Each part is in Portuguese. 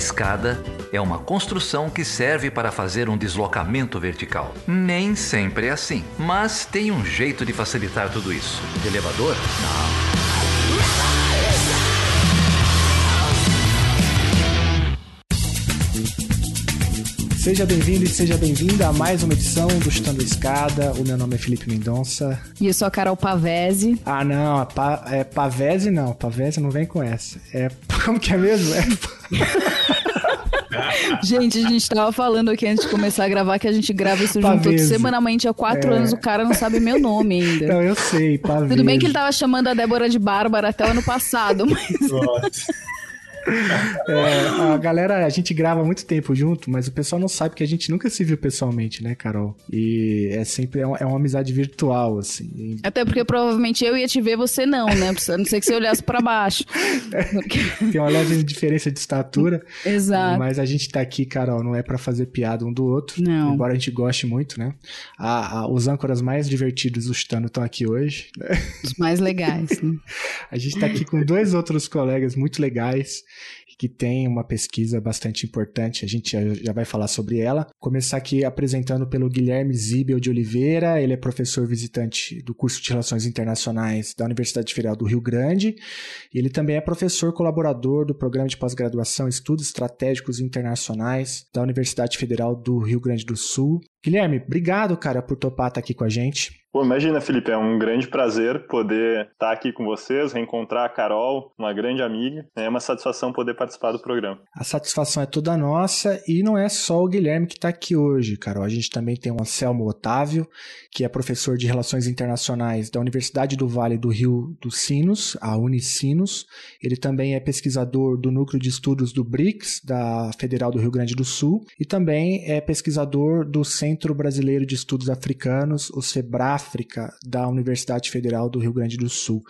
escada é uma construção que serve para fazer um deslocamento vertical. Nem sempre é assim, mas tem um jeito de facilitar tudo isso. De elevador? Não. Seja bem-vindo e seja bem-vinda a mais uma edição do Chutando Escada. O meu nome é Felipe Mendonça. E eu sou a Carol Pavese. Ah, não, pa, é Pavese não. Pavese não vem com essa. É. Como que é mesmo? É. gente, a gente tava falando aqui antes de começar a gravar que a gente grava isso junto semanalmente há quatro é... anos. O cara não sabe meu nome ainda. Não, eu sei, Pavese. Tudo bem que ele tava chamando a Débora de Bárbara até o ano passado, mas. Nossa. É, a galera, a gente grava muito tempo junto, mas o pessoal não sabe que a gente nunca se viu pessoalmente, né, Carol? E é sempre é uma, é uma amizade virtual, assim. Até porque provavelmente eu ia te ver, você não, né? A não ser que você olhasse para baixo. Tem uma leve diferença de estatura. Exato. Mas a gente tá aqui, Carol, não é para fazer piada um do outro. Não. Embora a gente goste muito, né? A, a, os âncoras mais divertidos do Chutano estão aqui hoje. Os mais legais, né? A gente tá aqui com dois outros colegas muito legais que tem uma pesquisa bastante importante, a gente já vai falar sobre ela. Começar aqui apresentando pelo Guilherme Zibel de Oliveira, ele é professor visitante do curso de Relações Internacionais da Universidade Federal do Rio Grande, e ele também é professor colaborador do Programa de Pós-Graduação Estudos Estratégicos Internacionais da Universidade Federal do Rio Grande do Sul. Guilherme, obrigado, cara, por topar estar aqui com a gente. Pô, imagina, Felipe, é um grande prazer poder estar aqui com vocês, reencontrar a Carol, uma grande amiga. É uma satisfação poder participar do programa. A satisfação é toda nossa e não é só o Guilherme que está aqui hoje, Carol. A gente também tem o Anselmo Otávio, que é professor de Relações Internacionais da Universidade do Vale do Rio dos Sinos, a Unicinos. Ele também é pesquisador do Núcleo de Estudos do BRICS, da Federal do Rio Grande do Sul, e também é pesquisador do Centro Brasileiro de Estudos Africanos, o SEBRAF, África da Universidade Federal do Rio Grande do Sul.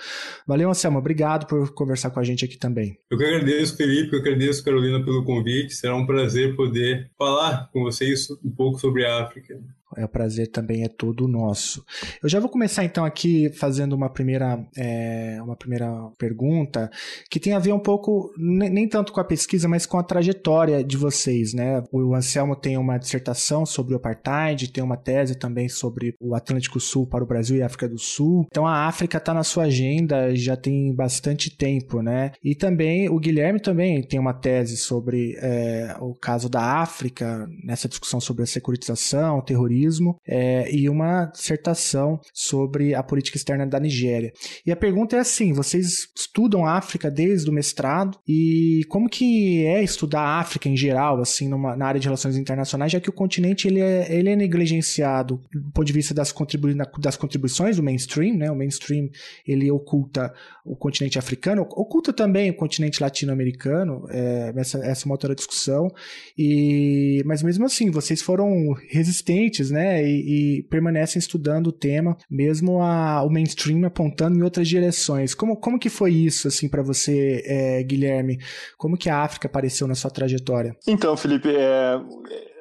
Valeu, Anselmo. Obrigado por conversar com a gente aqui também. Eu que agradeço, Felipe. Eu agradeço, Carolina, pelo convite. Será um prazer poder falar com vocês um pouco sobre a África. É, o prazer também é todo nosso. Eu já vou começar então aqui fazendo uma primeira, é, uma primeira pergunta que tem a ver um pouco, nem tanto com a pesquisa, mas com a trajetória de vocês, né? O Anselmo tem uma dissertação sobre o apartheid, tem uma tese também sobre o Atlântico Sul para o Brasil e África do Sul. Então a África está na sua agenda já tem bastante tempo, né? E também o Guilherme também tem uma tese sobre é, o caso da África nessa discussão sobre a securitização, o terrorismo terrorismo é, e uma dissertação sobre a política externa da Nigéria. E a pergunta é assim: vocês estudam a África desde o mestrado e como que é estudar a África em geral, assim, numa, na área de relações internacionais, já que o continente ele é, ele é negligenciado do ponto de vista das, contribui das contribuições do mainstream, né? O mainstream ele oculta o continente africano, oculta também o continente latino-americano. É, essa, essa é uma outra discussão. E mas mesmo assim, vocês foram resistentes né? E, e permanecem estudando o tema, mesmo a, o mainstream apontando em outras direções. Como, como que foi isso, assim, para você, é, Guilherme? Como que a África apareceu na sua trajetória? Então, Felipe, é,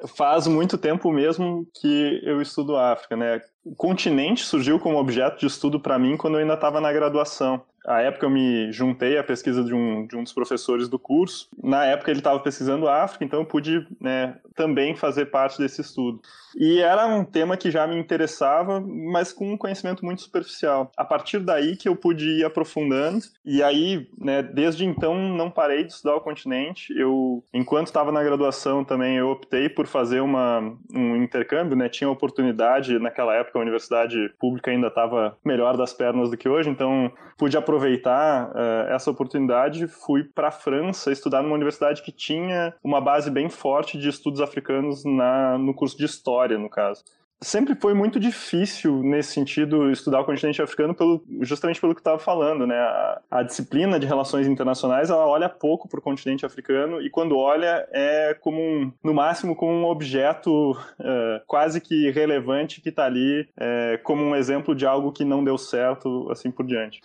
faz muito tempo mesmo que eu estudo a África, né? O continente surgiu como objeto de estudo para mim quando eu ainda estava na graduação a época eu me juntei à pesquisa de um, de um dos professores do curso. Na época ele estava pesquisando a África, então eu pude né, também fazer parte desse estudo. E era um tema que já me interessava, mas com um conhecimento muito superficial. A partir daí que eu pude ir aprofundando, e aí, né, desde então, não parei de estudar o continente. Eu, enquanto estava na graduação também, eu optei por fazer uma, um intercâmbio, né, tinha oportunidade, naquela época a universidade pública ainda estava melhor das pernas do que hoje, então pude aproveitar uh, essa oportunidade, fui para a França estudar numa universidade que tinha uma base bem forte de estudos africanos na, no curso de História, no caso sempre foi muito difícil nesse sentido estudar o continente africano pelo, justamente pelo que estava falando, né? A, a, disciplina de relações internacionais ela olha pouco para o continente africano e quando olha é como um, no máximo como um objeto uh, quase que relevante que está ali uh, como um exemplo de algo que não deu certo assim por diante.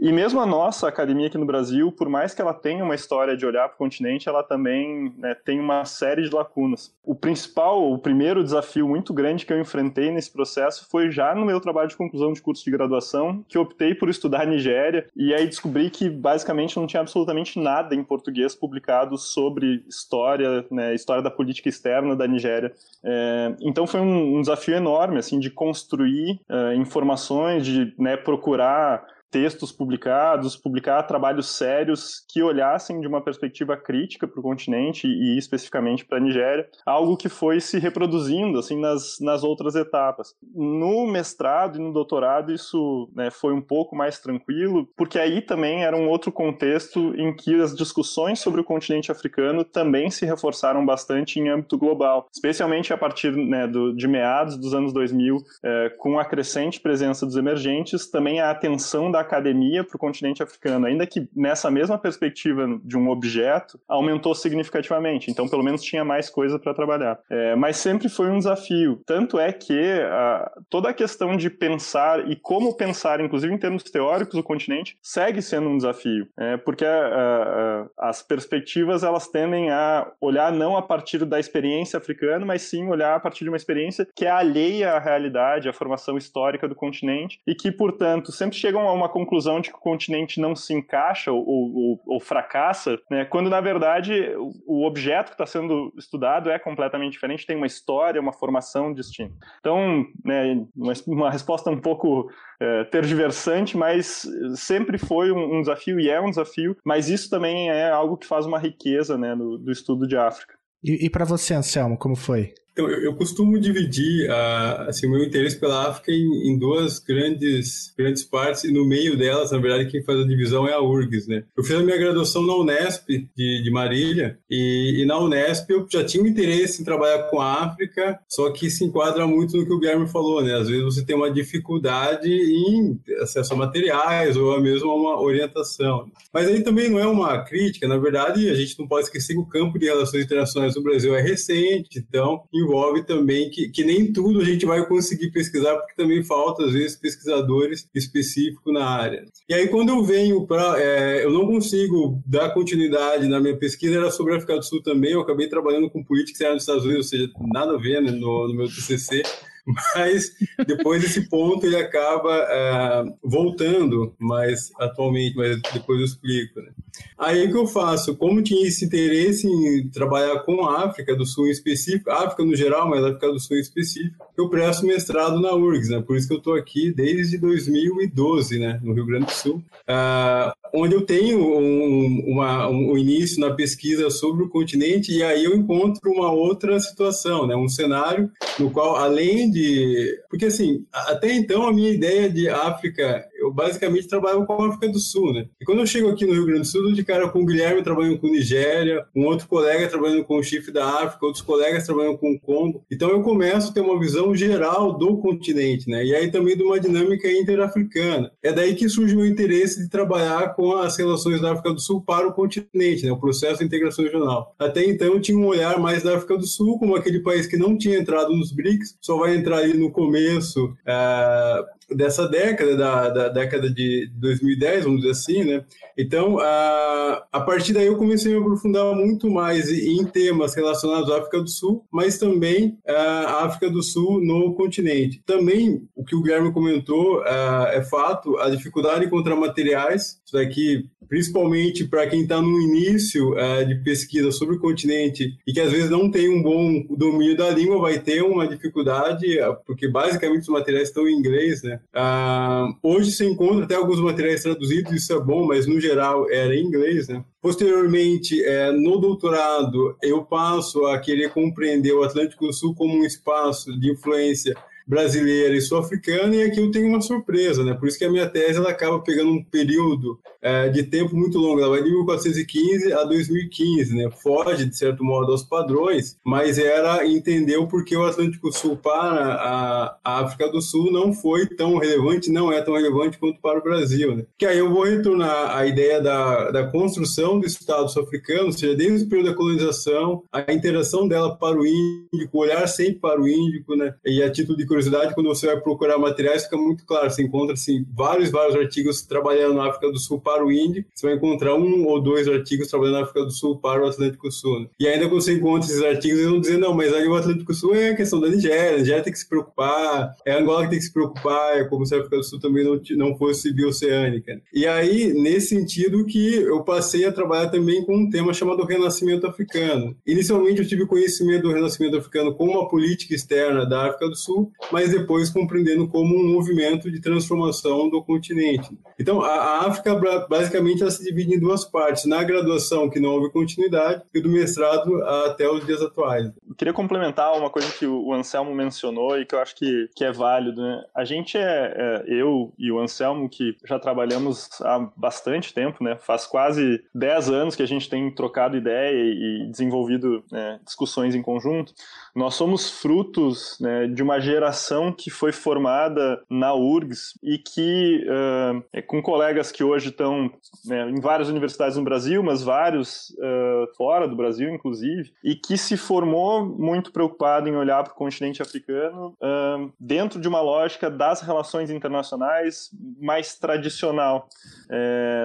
E mesmo a nossa academia aqui no Brasil, por mais que ela tenha uma história de olhar para o continente, ela também né, tem uma série de lacunas. O principal, o primeiro desafio muito grande que eu enfrentei nesse processo foi já no meu trabalho de conclusão de curso de graduação, que optei por estudar Nigéria, e aí descobri que basicamente não tinha absolutamente nada em português publicado sobre história, né, história da política externa da Nigéria. É, então foi um, um, desafio enorme, assim, de construir uh, informações, de né, procurar textos publicados, publicar trabalhos sérios que olhassem de uma perspectiva crítica para o continente e especificamente para a Nigéria, algo que foi se reproduzindo assim nas, nas outras etapas. No mestrado e no doutorado isso né, foi um pouco mais tranquilo, porque aí também era um outro contexto em que as discussões sobre o continente africano também se reforçaram bastante em âmbito global, especialmente a partir né, do, de meados dos anos 2000, é, com a crescente presença dos emergentes, também a atenção da academia para o continente africano, ainda que nessa mesma perspectiva de um objeto, aumentou significativamente. Então, pelo menos tinha mais coisa para trabalhar. É, mas sempre foi um desafio. Tanto é que a, toda a questão de pensar e como pensar, inclusive em termos teóricos, o continente, segue sendo um desafio. É, porque a, a, as perspectivas elas tendem a olhar não a partir da experiência africana, mas sim olhar a partir de uma experiência que é alheia à realidade, à formação histórica do continente e que, portanto, sempre chegam a uma conclusão de que o continente não se encaixa ou, ou, ou fracassa, né, quando na verdade o, objeto que está sendo estudado é completamente diferente, tem uma história, uma formação distinta. Então, né, uma, uma resposta um pouco é, tergiversante, mas sempre foi um, um, desafio e é um desafio, mas isso também é algo que faz uma riqueza né, do, do estudo de África. E, e para você, Anselmo, como foi? Então, eu, eu costumo dividir uh, assim, o meu interesse pela África em, em, duas grandes, grandes partes, e no meio delas, na verdade, quem faz a divisão é a URGS. Né? Eu fiz a minha graduação na Unesp, de, de Marília, e, e, na Unesp eu já tinha um interesse em trabalhar com a África, só que se enquadra muito no que o Guilherme falou, né? Às vezes você tem uma dificuldade em acesso a materiais ou mesmo a uma orientação. Mas aí também não é uma crítica, na verdade, a gente não pode esquecer que o campo de relações internacionais do Brasil é recente, então, envolve também que, que nem tudo a gente vai conseguir pesquisar, porque também falta, às vezes, pesquisadores específicos na área. E aí, quando eu venho para. É, eu não consigo dar continuidade na minha pesquisa, era sobre a África do Sul também. Eu acabei trabalhando com política externa dos Estados Unidos, ou seja, nada a ver né, no, no meu TCC mas depois desse ponto ele acaba é, voltando mais atualmente, mas depois eu explico. Né? Aí o que eu faço? Como tinha esse interesse em trabalhar com a África do Sul em específico, África no geral, mas África do Sul em específico, eu presto mestrado na URGS, né? Por isso que eu estou aqui desde 2012, né? No Rio Grande do Sul. Uh, onde eu tenho um, uma, um, início na pesquisa sobre o continente e aí eu encontro uma outra situação, né? Um cenário no qual, além de... Porque, assim, até então a minha ideia de África eu basicamente trabalhava com a África do Sul, né? E quando eu chego aqui no Rio Grande do Sul, de cara com o Guilherme trabalhando com Nigéria, um outro colega trabalhando com o chifre da África, outros colegas trabalhando com o Congo. Então eu começo a ter uma visão geral do continente, né? E aí também de uma dinâmica interafricana. É daí que surge o interesse de trabalhar com as relações da África do Sul para o continente, né? O processo de integração regional. Até então eu tinha um olhar mais da África do Sul como aquele país que não tinha entrado nos BRICS, só vai entrar ali no começo, é, dessa década, da, da, década de 2010, vamos dizer assim, né? Então, a, a partir daí eu comecei a me aprofundar muito mais em temas relacionados à África do Sul, mas também a África do Sul no continente. Também, o que o Guilherme comentou é fato, a dificuldade de encontrar materiais, isso daqui principalmente para quem está no início de pesquisa sobre o continente e que às vezes não tem um bom domínio da língua, vai ter uma dificuldade, porque basicamente os materiais estão em inglês, né? Ah, hoje se encontra até alguns materiais traduzidos, isso é bom, mas no geral era em inglês, né? Posteriormente, é, no doutorado, eu passo a querer compreender o Atlântico Sul como um espaço de influência brasileira e sul-africana, e aqui eu tenho uma surpresa, né? Por isso que a minha tese ela acaba pegando um período é, de tempo muito longo, ela vai de 1415 a 2015, né? Foge, de certo modo, aos padrões, mas era entender o porquê o Atlântico Sul para a, África do Sul não foi tão relevante, não é tão relevante quanto para o Brasil, né? Que aí eu vou retornar à ideia da, da construção do Estado sul-africano, ou seja, desde o período da colonização, a interação dela para o Índico, olhar sempre para o Índico, né? E a título de curiosidade, quando você vai procurar materiais, fica muito claro, você encontra assim, vários, vários artigos trabalhando na África do Sul para o Índico, você vai encontrar um ou dois artigos trabalhando na África do Sul para o Atlântico Sul. Né? E ainda quando você encontra esses artigos, eles vão dizer, não, mas aí o Atlântico Sul é a questão da Nigéria, a Nigéria tem que se preocupar, é Angola que tem que se preocupar, é como se a África do Sul também não, não fosse bioceânica. E aí, nesse sentido que eu passei a trabalhar também com um tema chamado Renascimento Africano. Inicialmente eu tive conhecimento do Renascimento Africano como uma política externa da África do Sul, mas depois compreendendo como um movimento de transformação do continente. Então, a, África basicamente ela se divide em duas partes: na graduação, que não houve continuidade, e do mestrado até os dias atuais. Eu queria complementar uma coisa que o Anselmo mencionou e que eu acho que, que é válido. Né? A gente é, é, eu e o Anselmo, que já trabalhamos há bastante tempo, né? faz quase 10 anos que a gente tem trocado ideia e desenvolvido né, discussões em conjunto. Nós somos frutos né, de uma geração que foi formada na URGS e que, uh, com colegas que hoje estão né, em várias universidades no Brasil, mas vários uh, fora do Brasil, inclusive, e que se formou muito preocupado em olhar para o continente africano uh, dentro de uma lógica das relações internacionais mais tradicional,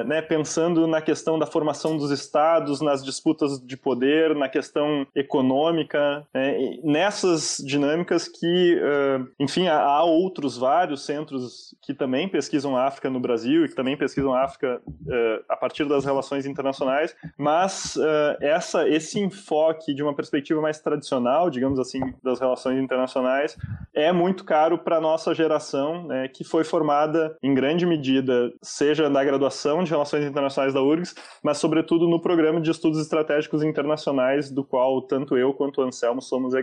né, pensando na questão da formação dos estados, nas disputas de poder, na questão econômica, é, nessas dinâmicas que, uh, enfim, há, outros vários centros que também pesquisam África no Brasil e que também pesquisam África uh, a partir das relações internacionais, mas uh, essa, esse enfoque de uma perspectiva mais tradicional, digamos assim, das relações internacionais, é muito caro para a nossa geração, né, que foi formada em grande medida, seja na graduação de Relações Internacionais da URGS, mas sobretudo no programa de estudos estratégicos internacionais, do qual tanto eu quanto o Anselmo somos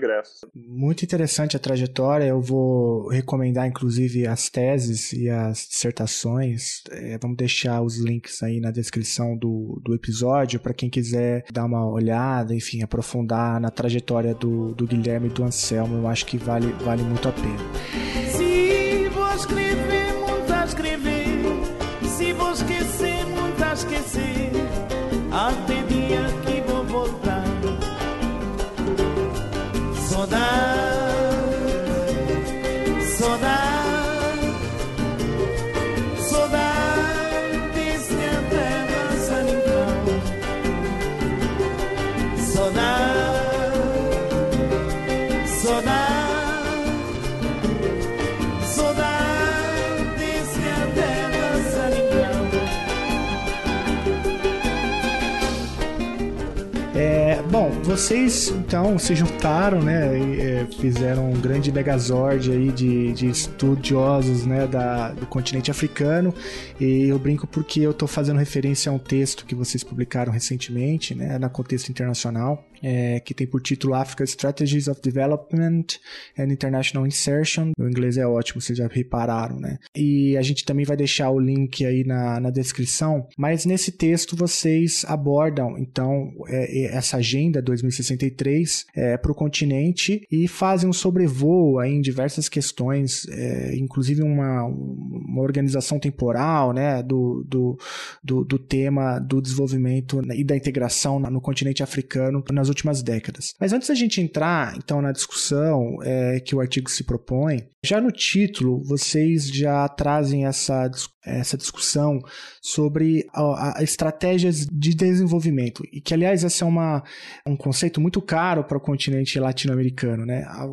Muito interessante a trajetória. Eu vou recomendar, inclusive, as teses e as dissertações. É, vamos deixar os links aí na descrição do, do episódio para quem quiser dar uma olhada, enfim, aprofundar na trajetória do, do Guilherme e do Anselmo. Eu acho que vale, vale muito a pena. Vocês então se juntaram, né, e, é, fizeram um grande megazord aí de, de estudiosos, né, da, do continente africano. E eu brinco porque eu estou fazendo referência a um texto que vocês publicaram recentemente, né, na contexto internacional, é, que tem por título Africa Strategies of Development and International Insertion. O inglês é ótimo, vocês já repararam, né? E a gente também vai deixar o link aí na, na descrição. Mas nesse texto vocês abordam, então, é, essa agenda 2063 é, para o continente e fazem um sobrevoo aí em diversas questões, é, inclusive uma, uma organização temporal, né, do, do, do, do tema do desenvolvimento e da integração no continente africano nas últimas décadas. Mas antes da gente entrar, então, na discussão é, que o artigo se propõe, já no título vocês já trazem essa, essa discussão sobre a, a estratégias de desenvolvimento, e que, aliás, esse é uma, um conceito muito caro para o continente latino-americano. Né? A,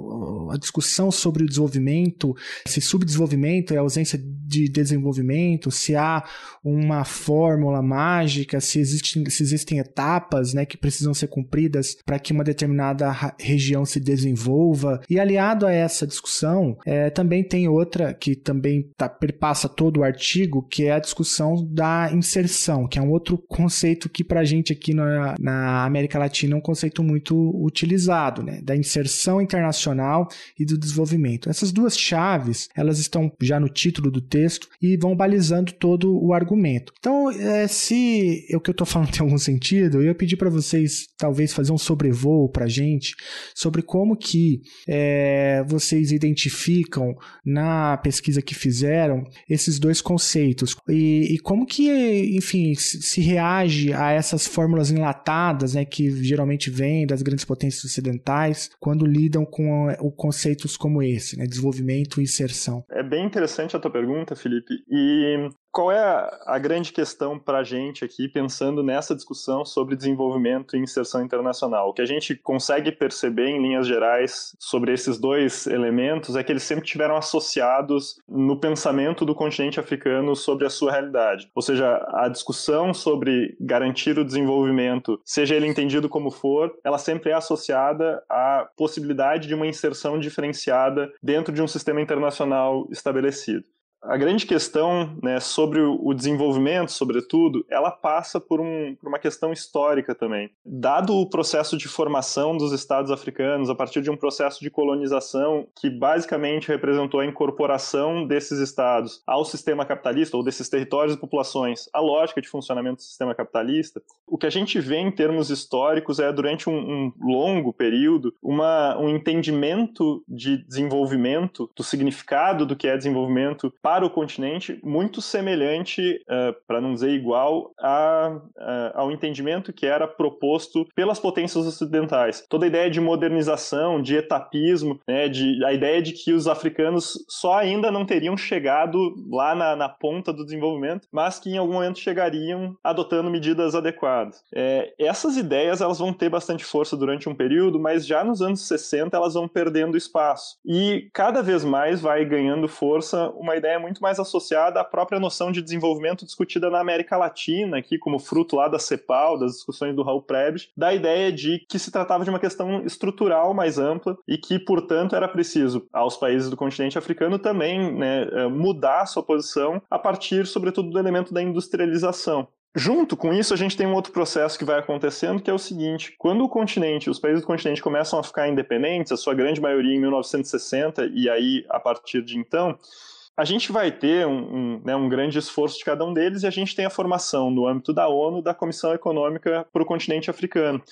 a, discussão sobre o desenvolvimento, se subdesenvolvimento é ausência de desenvolvimento, se há uma fórmula mágica, se existem, se existem etapas né, que precisam ser cumpridas para que uma determinada região se desenvolva. E aliado a essa discussão, é, também tem outra que também tá, perpassa todo o artigo que é a discussão da inserção, que é um outro conceito que para a gente aqui na, na, América Latina é um conceito muito utilizado, né? Da inserção internacional e do desenvolvimento. Essas duas chaves, elas estão já no título do texto e vão balizando todo o argumento. Então, é, se o que eu estou falando tem algum sentido, eu ia pedir para vocês talvez fazer um sobrevoo para a gente sobre como que é, vocês identificam na pesquisa que fizeram esses dois conceitos e, e como que, enfim, se reage a essas fórmulas enlatadas, né, que geralmente vêm das grandes potências ocidentais quando lidam com conceitos como esse, né, desenvolvimento e inserção. É bem interessante a tua pergunta, Felipe. E qual é a, grande questão para a gente aqui, pensando nessa discussão sobre desenvolvimento e inserção internacional? O que a gente consegue perceber em linhas gerais sobre esses dois elementos é que eles sempre tiveram associados no pensamento do continente africano sobre a sua realidade. Ou seja, a discussão sobre garantir o desenvolvimento, seja ele entendido como for, ela sempre é associada à possibilidade de uma inserção diferenciada dentro de um sistema internacional estabelecido a grande questão né, sobre o desenvolvimento, sobretudo, ela passa por, um, por, uma questão histórica também. Dado o processo de formação dos Estados africanos, a partir de um processo de colonização que basicamente representou a incorporação desses Estados ao sistema capitalista, ou desses territórios e populações, à lógica de funcionamento do sistema capitalista, o que a gente vê em termos históricos é, durante um, um longo período, uma, um entendimento de desenvolvimento, do significado do que é desenvolvimento para o continente muito semelhante, uh, para não dizer igual, a, uh, ao entendimento que era proposto pelas potências ocidentais. Toda a ideia de modernização, de etapismo, né, de, a ideia de que os africanos só ainda não teriam chegado lá na, na ponta do desenvolvimento, mas que em algum momento chegariam adotando medidas adequadas. É, essas ideias elas vão ter bastante força durante um período, mas já nos anos 60 elas vão perdendo espaço. E cada vez mais vai ganhando força uma ideia muito mais associada à própria noção de desenvolvimento discutida na América Latina, aqui como fruto lá da CEPAL, das discussões do Raul Prebisch, da ideia de que se tratava de uma questão estrutural mais ampla e que, portanto, era preciso aos países do continente africano também né, eh, mudar sua posição a partir, sobretudo, do elemento da industrialização. Junto com isso, a gente tem um outro processo que vai acontecendo, que é o seguinte: quando o continente, os países do continente começam a ficar independentes, a sua grande maioria em 1960, e aí a partir de então, a gente vai ter um, um, né, um, grande esforço de cada um deles e a gente tem a formação no âmbito da ONU da Comissão Econômica para o continente africano.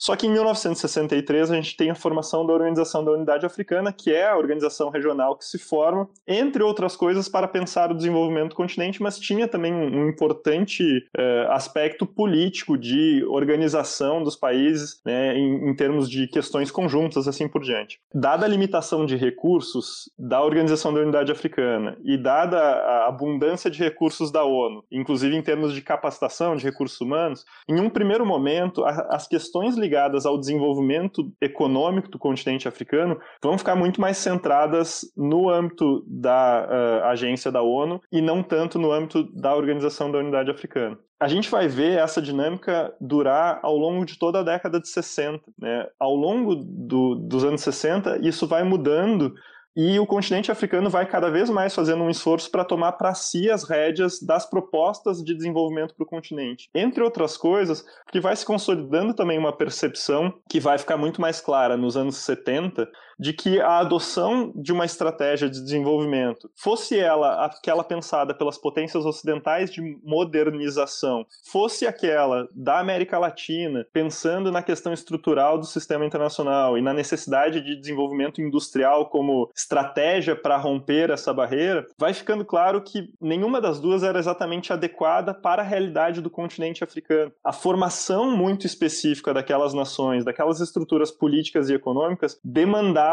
Só que em 1963 a gente tem a formação da Organização da Unidade Africana, que é a organização regional que se forma, entre outras coisas, para pensar o desenvolvimento do continente, mas tinha também um importante eh, aspecto político de organização dos países né, em, em termos de questões conjuntas, assim por diante. Dada a limitação de recursos da Organização da Unidade Africana e dada a abundância de recursos da ONU, inclusive em termos de capacitação de recursos humanos, em um primeiro momento, a, as questões ligadas ligadas ao desenvolvimento econômico do continente africano vão ficar muito mais centradas no âmbito da uh, agência da ONU e não tanto no âmbito da Organização da Unidade Africana a gente vai ver essa dinâmica durar ao longo de toda a década de 60. Né? Ao longo do, dos anos 60, isso vai mudando e o continente africano vai cada vez mais fazendo um esforço para tomar para si as rédeas das propostas de desenvolvimento para o continente. Entre outras coisas, que vai se consolidando também uma percepção que vai ficar muito mais clara nos anos 70 de que a adoção de uma estratégia de desenvolvimento, fosse ela aquela pensada pelas potências ocidentais de modernização, fosse aquela da América Latina, pensando na questão estrutural do sistema internacional e na necessidade de desenvolvimento industrial como estratégia para romper essa barreira, vai ficando claro que nenhuma das duas era exatamente adequada para a realidade do continente africano. A formação muito específica daquelas nações, daquelas estruturas políticas e econômicas, demandava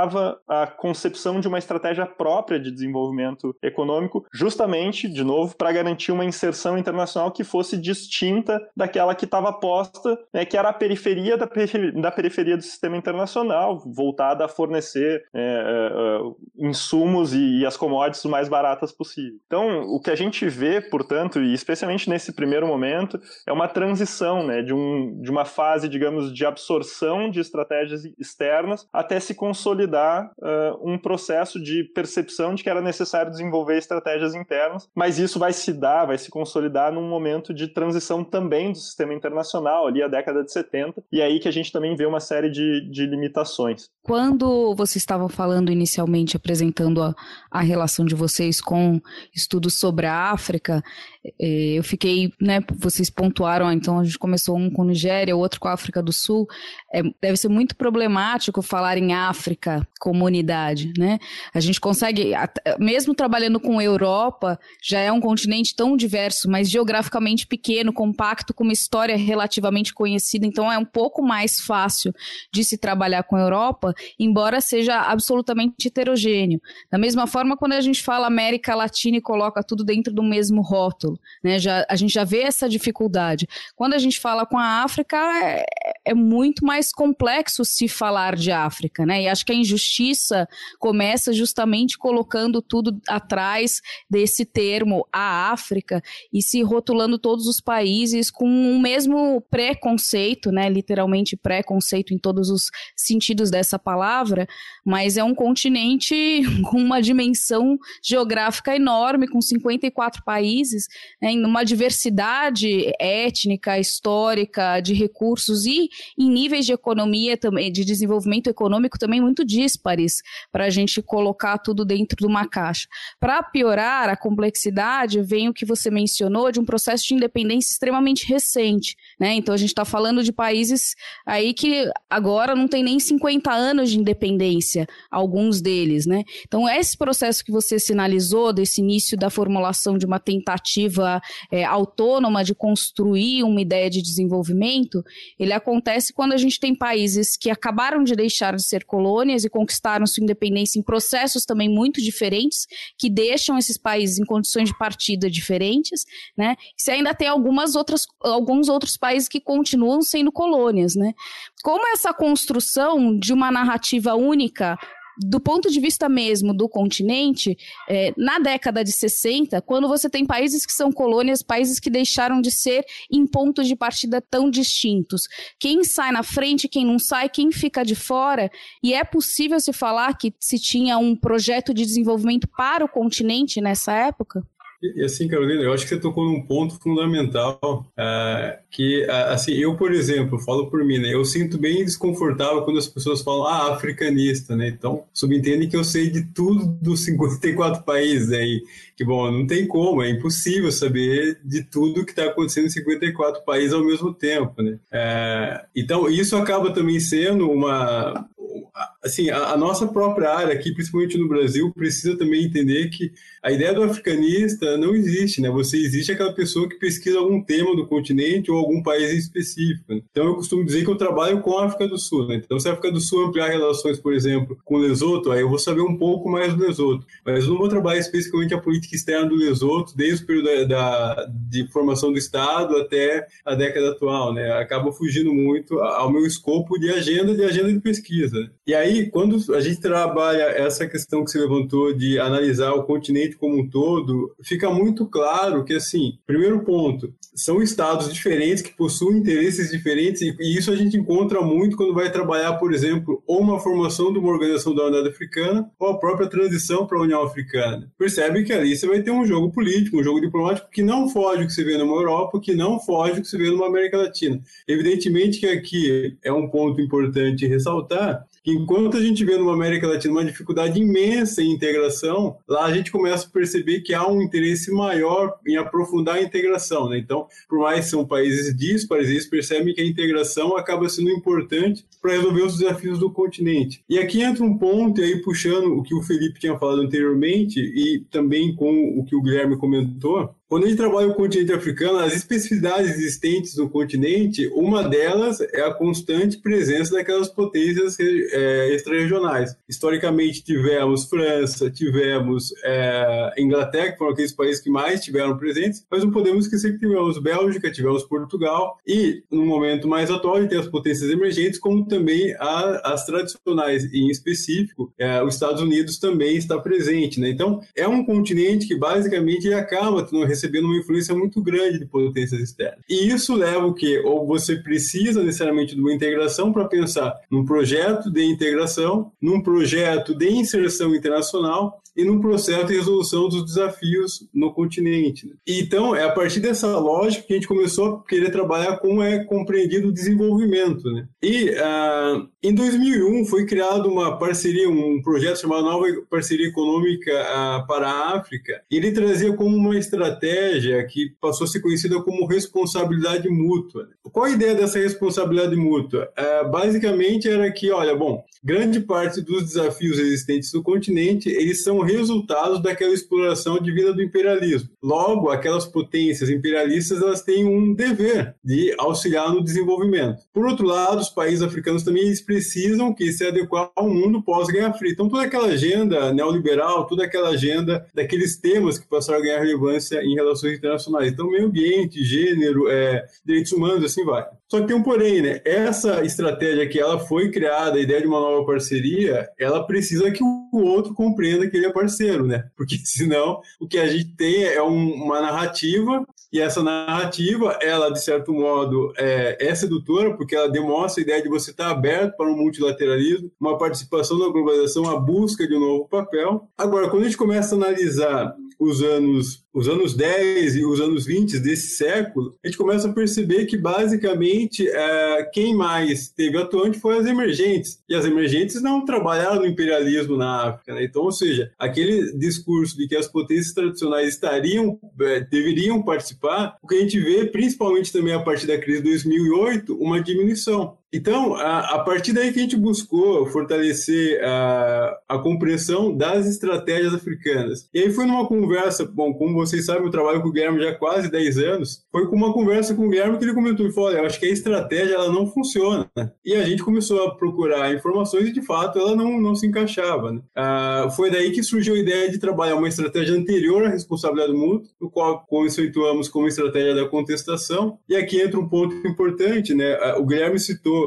a concepção de uma estratégia própria de desenvolvimento econômico, justamente, de novo, para garantir uma inserção internacional que fosse distinta daquela que estava posta, né, que era a periferia da, periferia da periferia do sistema internacional, voltada a fornecer é, é, é, insumos e, e, as commodities mais baratas possível. Então, o que a gente vê, portanto, e especialmente nesse primeiro momento, é uma transição né, de, um, de uma fase, digamos, de absorção de estratégias externas até se consolidar consolidar uh, um processo de percepção de que era necessário desenvolver estratégias internas, mas isso vai se dar, vai se consolidar num momento de transição também do sistema internacional, ali a década de 70, e é aí que a gente também vê uma série de, de limitações. Quando vocês estavam falando inicialmente, apresentando a, a relação de vocês com estudos sobre a África, eu fiquei, né, vocês pontuaram, então a gente começou um com Nigéria, outro com a África do Sul, é, deve ser muito problemático falar em África, comunidade, né? A gente consegue, mesmo trabalhando com Europa, já é um continente tão diverso, mas geograficamente pequeno, compacto, com uma história relativamente conhecida, então é um pouco mais fácil de se trabalhar com a Europa, embora seja absolutamente heterogêneo. Da mesma forma, quando a gente fala América Latina e coloca tudo dentro do mesmo rótulo, né? Já, a gente já vê essa dificuldade. Quando a gente fala com a África, é, é muito mais complexo se falar de África, né? E acho que a injustiça começa justamente colocando tudo atrás desse termo, a África, e se rotulando todos os países com o mesmo preconceito, né? Literalmente preconceito em todos os sentidos dessa palavra, mas é um continente com uma dimensão geográfica enorme, com 54 países, né, em uma diversidade étnica, histórica, de recursos e em níveis de economia também, de desenvolvimento econômico também muito díspares para a gente colocar tudo dentro de uma caixa. Para piorar a complexidade, vem o que você mencionou de um processo de independência extremamente recente, né? Então a gente está falando de países aí que agora não tem nem 50 anos de independência, alguns deles, né? Então esse processo que você sinalizou desse início da formulação de uma tentativa é, autônoma de construir uma ideia de desenvolvimento, ele acontece quando a gente tem países que acabaram de deixar de ser colônias e conquistaram sua independência em processos também muito diferentes, que deixam esses países em condições de partida diferentes, né? Se ainda tem algumas outras, alguns outros países que continuam sendo colônias, né? Como essa construção de uma narrativa única do ponto de vista mesmo do continente, é, na década de 60, quando você tem países que são colônias, países que deixaram de ser em pontos de partida tão distintos. Quem sai na frente, quem não sai, quem fica de fora, e é possível se falar que se tinha um projeto de desenvolvimento para o continente nessa época? E assim, Carolina, eu acho que você tocou num ponto fundamental, uh, que, uh, assim, eu, por exemplo, falo por mim, né, eu sinto bem desconfortável quando as pessoas falam, ah, africanista, né, então subentende que eu sei de tudo dos 54 países, e que, bom, não tem como, é impossível saber de tudo que está acontecendo em 54 países ao mesmo tempo, né. Uh, então, isso acaba também sendo uma, assim, a, a, nossa própria área aqui, principalmente no Brasil, precisa também entender que a ideia do africanista não existe, né? Você existe aquela pessoa que pesquisa algum tema do continente ou algum país específico. Né? Então eu costumo dizer que eu trabalho com a África do Sul, né? Então se a África do Sul ampliar relações, por exemplo, com o Lesoto, aí eu vou saber um pouco mais do Lesoto. Mas eu não vou trabalhar especificamente a política externa do Lesoto, desde o período da, da de formação do Estado até a década atual, né? Acaba fugindo muito ao meu escopo de agenda de agenda de pesquisa. E quando a gente trabalha essa questão que se levantou de analisar o continente como um todo, fica muito claro que, assim, primeiro ponto, são estados diferentes que possuem interesses diferentes e, isso a gente encontra muito quando vai trabalhar, por exemplo, ou uma formação de uma organização da Unidade Africana ou a própria transição para a União Africana. Percebe que ali você vai ter um jogo político, um jogo diplomático que não foge do que se vê numa Europa, que não foge do que se vê numa América Latina. Evidentemente que aqui é um ponto importante ressaltar Enquanto a gente vê numa América Latina uma dificuldade imensa em integração, lá a gente começa a perceber que há um interesse maior em aprofundar a integração. Né? Então, por mais que são países díspares, eles percebem que a integração acaba sendo importante para resolver os desafios do continente. E aqui entra um ponto, e aí puxando o que o Felipe tinha falado anteriormente, e também com o que o Guilherme comentou, quando a gente trabalha o continente africano, as especificidades existentes no continente, uma delas é a constante presença daquelas potências é, extra-regionais. Historicamente, tivemos França, tivemos é, Inglaterra, que foram aqueles países que mais tiveram presentes, mas não podemos esquecer que tivemos Bélgica, tivemos Portugal, e no momento mais atual, a gente tem as potências emergentes, como também a, as tradicionais, em específico, é, os Estados Unidos também está presente. Né? Então, é um continente que basicamente acaba tendo recebendo uma influência muito grande de potências externas. E isso leva o quê? Ou você precisa necessariamente de uma integração para pensar num projeto de integração, num projeto de inserção internacional e num processo de resolução dos desafios no continente. Né? Então, é a partir dessa lógica que a gente começou a querer trabalhar como é compreendido o desenvolvimento. Né? E uh, em 2001 foi criado uma parceria, um projeto chamado Nova Parceria Econômica uh, para a África. E ele trazia como uma estratégia que passou a ser conhecida como responsabilidade mútua. Né? Qual a ideia dessa responsabilidade mútua? Uh, basicamente era que, olha, bom, grande parte dos desafios existentes no continente, eles são resultados daquela exploração de vida do imperialismo. Logo, aquelas potências imperialistas elas têm um dever de auxiliar no desenvolvimento. Por outro lado, os países africanos também eles precisam que se adequar ao mundo pós-Guerra Fria. Então, toda aquela agenda neoliberal, toda aquela agenda daqueles temas que passaram a ganhar relevância em relações internacionais. Então, meio ambiente, gênero, é, direitos humanos, assim vai. Só que tem um porém, né? Essa estratégia que ela foi criada, a ideia de uma nova parceria, ela precisa que o outro compreenda que ele é parceiro, né? Porque senão o que a gente tem é um, uma narrativa e essa narrativa, ela de certo modo é, é, sedutora porque ela demonstra a ideia de você estar aberto para um multilateralismo, uma participação na globalização, a busca de um novo papel. Agora, quando a gente começa a analisar os anos, os anos 10 e os anos 20 desse século, a gente começa a perceber que basicamente é, quem mais teve atuante foi as emergentes. E as emergentes não trabalharam no imperialismo na África. Né? Então, ou seja, aquele discurso de que as potências tradicionais estariam, é, deveriam participar, o que a gente vê, principalmente também a partir da crise de 2008, uma diminuição. Então, a, a, partir daí que a gente buscou fortalecer a, a compreensão das estratégias africanas. E aí foi numa conversa, bom, como vocês sabem, eu trabalho com o Guilherme já há quase 10 anos, foi com uma conversa com o Guilherme que ele comentou e falou, olha, eu acho que a estratégia ela não funciona. E a gente começou a procurar informações e, de fato, ela não, não se encaixava. Né? Ah, foi daí que surgiu a ideia de trabalhar uma estratégia anterior à responsabilidade mútua, no qual conceituamos como estratégia da contestação. E aqui entra um ponto importante, né? O Guilherme citou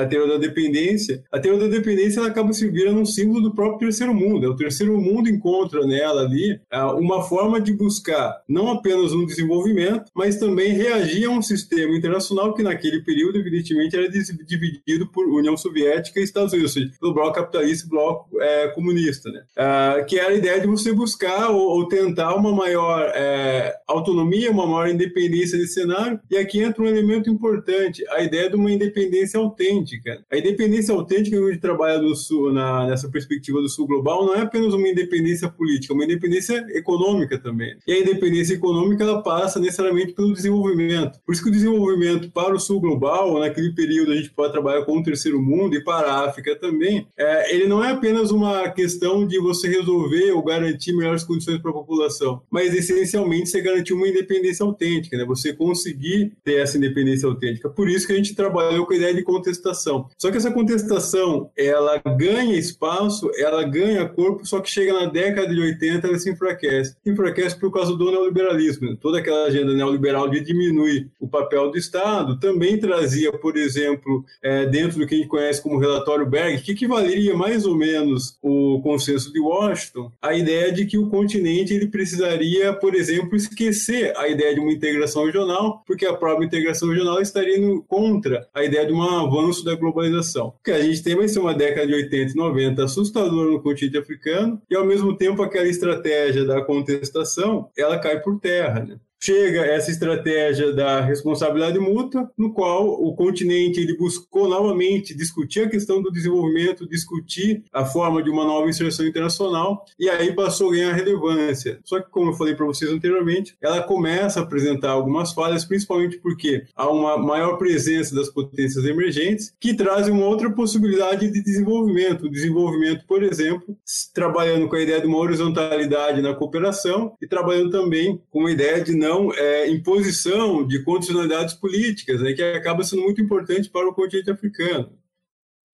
a teoria da dependência, a teoria da dependência ela acaba se virando um símbolo do próprio terceiro mundo. O terceiro mundo encontra nela ali ah, uma forma de buscar não apenas um desenvolvimento, mas também reagir a um sistema internacional que naquele período, evidentemente, era dividido por União Soviética e Estados Unidos, ou seja, pelo bloco capitalista e bloco é, comunista, né? Ah, que era a ideia de você buscar ou, ou tentar uma maior é, autonomia, uma maior independência desse cenário. E aqui entra um elemento importante, a ideia de uma independência autêntica. A independência autêntica que a gente trabalha do sul, na, nessa perspectiva do sul global não é apenas uma independência política, é uma independência econômica também. E a independência econômica ela passa necessariamente pelo desenvolvimento. Por isso que o desenvolvimento para o sul global, naquele período a gente pode trabalhar com o terceiro mundo e para a África também, é, ele não é apenas uma questão de você resolver ou garantir melhores condições para a população, mas essencialmente você garantir uma independência autêntica, né? você conseguir ter essa independência autêntica. Por isso que a gente trabalhou com a ideia de contestação. Só que essa contestação, ela ganha espaço, ela ganha corpo, só que chega na década de 80 ela se enfraquece. Se enfraquece por causa do neoliberalismo. Toda aquela agenda neoliberal de diminuir o papel do Estado também trazia, por exemplo, é, dentro do que a gente conhece como relatório Berg, que equivaleria mais ou menos o consenso de Washington, a ideia de que o continente ele precisaria, por exemplo, esquecer a ideia de uma integração regional, porque a própria integração regional estaria no, contra a ideia de uma avanço da globalização. O que a gente tem vai ser uma década de 80 e 90 assustadora no continente africano e, ao mesmo tempo, aquela estratégia da contestação, ela cai por terra, né? Chega essa estratégia da responsabilidade mútua, no qual o continente ele buscou novamente discutir a questão do desenvolvimento, discutir a forma de uma nova inserção internacional, e aí passou a ganhar relevância. Só que, como eu falei para vocês anteriormente, ela começa a apresentar algumas falhas, principalmente porque há uma maior presença das potências emergentes, que trazem uma outra possibilidade de desenvolvimento. O desenvolvimento, por exemplo, trabalhando com a ideia de uma horizontalidade na cooperação e trabalhando também com a ideia de não não é, imposição de condicionalidades políticas, né, que acaba sendo muito importante para o continente africano.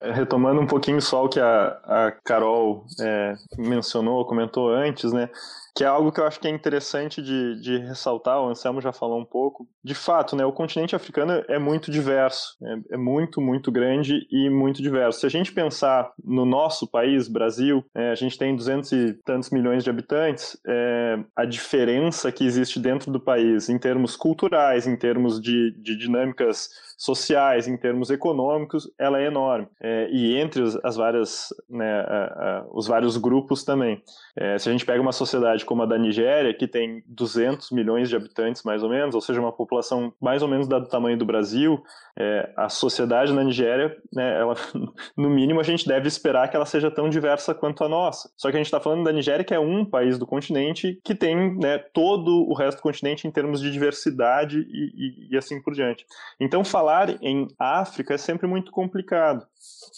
É, retomando um pouquinho só o que a, a Carol é, mencionou, comentou antes, né? Que é algo que eu acho que é interessante de, de ressaltar, o Anselmo já falou um pouco. De fato, né, o continente africano é muito diverso, é, é muito, muito grande e muito diverso. Se a gente pensar no nosso país, Brasil, é, a gente tem 200 e tantos milhões de habitantes, é, a diferença que existe dentro do país em termos culturais, em termos de, de dinâmicas sociais, em termos econômicos, ela é enorme. É, e entre as várias, né, a, a, os vários grupos também. É, se a gente pega uma sociedade como a da Nigéria, que tem 200 milhões de habitantes, mais ou menos, ou seja, uma população mais ou menos do tamanho do Brasil, é, a sociedade na Nigéria, né, ela, no mínimo, a gente deve esperar que ela seja tão diversa quanto a nossa. Só que a gente está falando da Nigéria, que é um país do continente que tem né, todo o resto do continente em termos de diversidade e, e, e assim por diante. Então, falar em África é sempre muito complicado.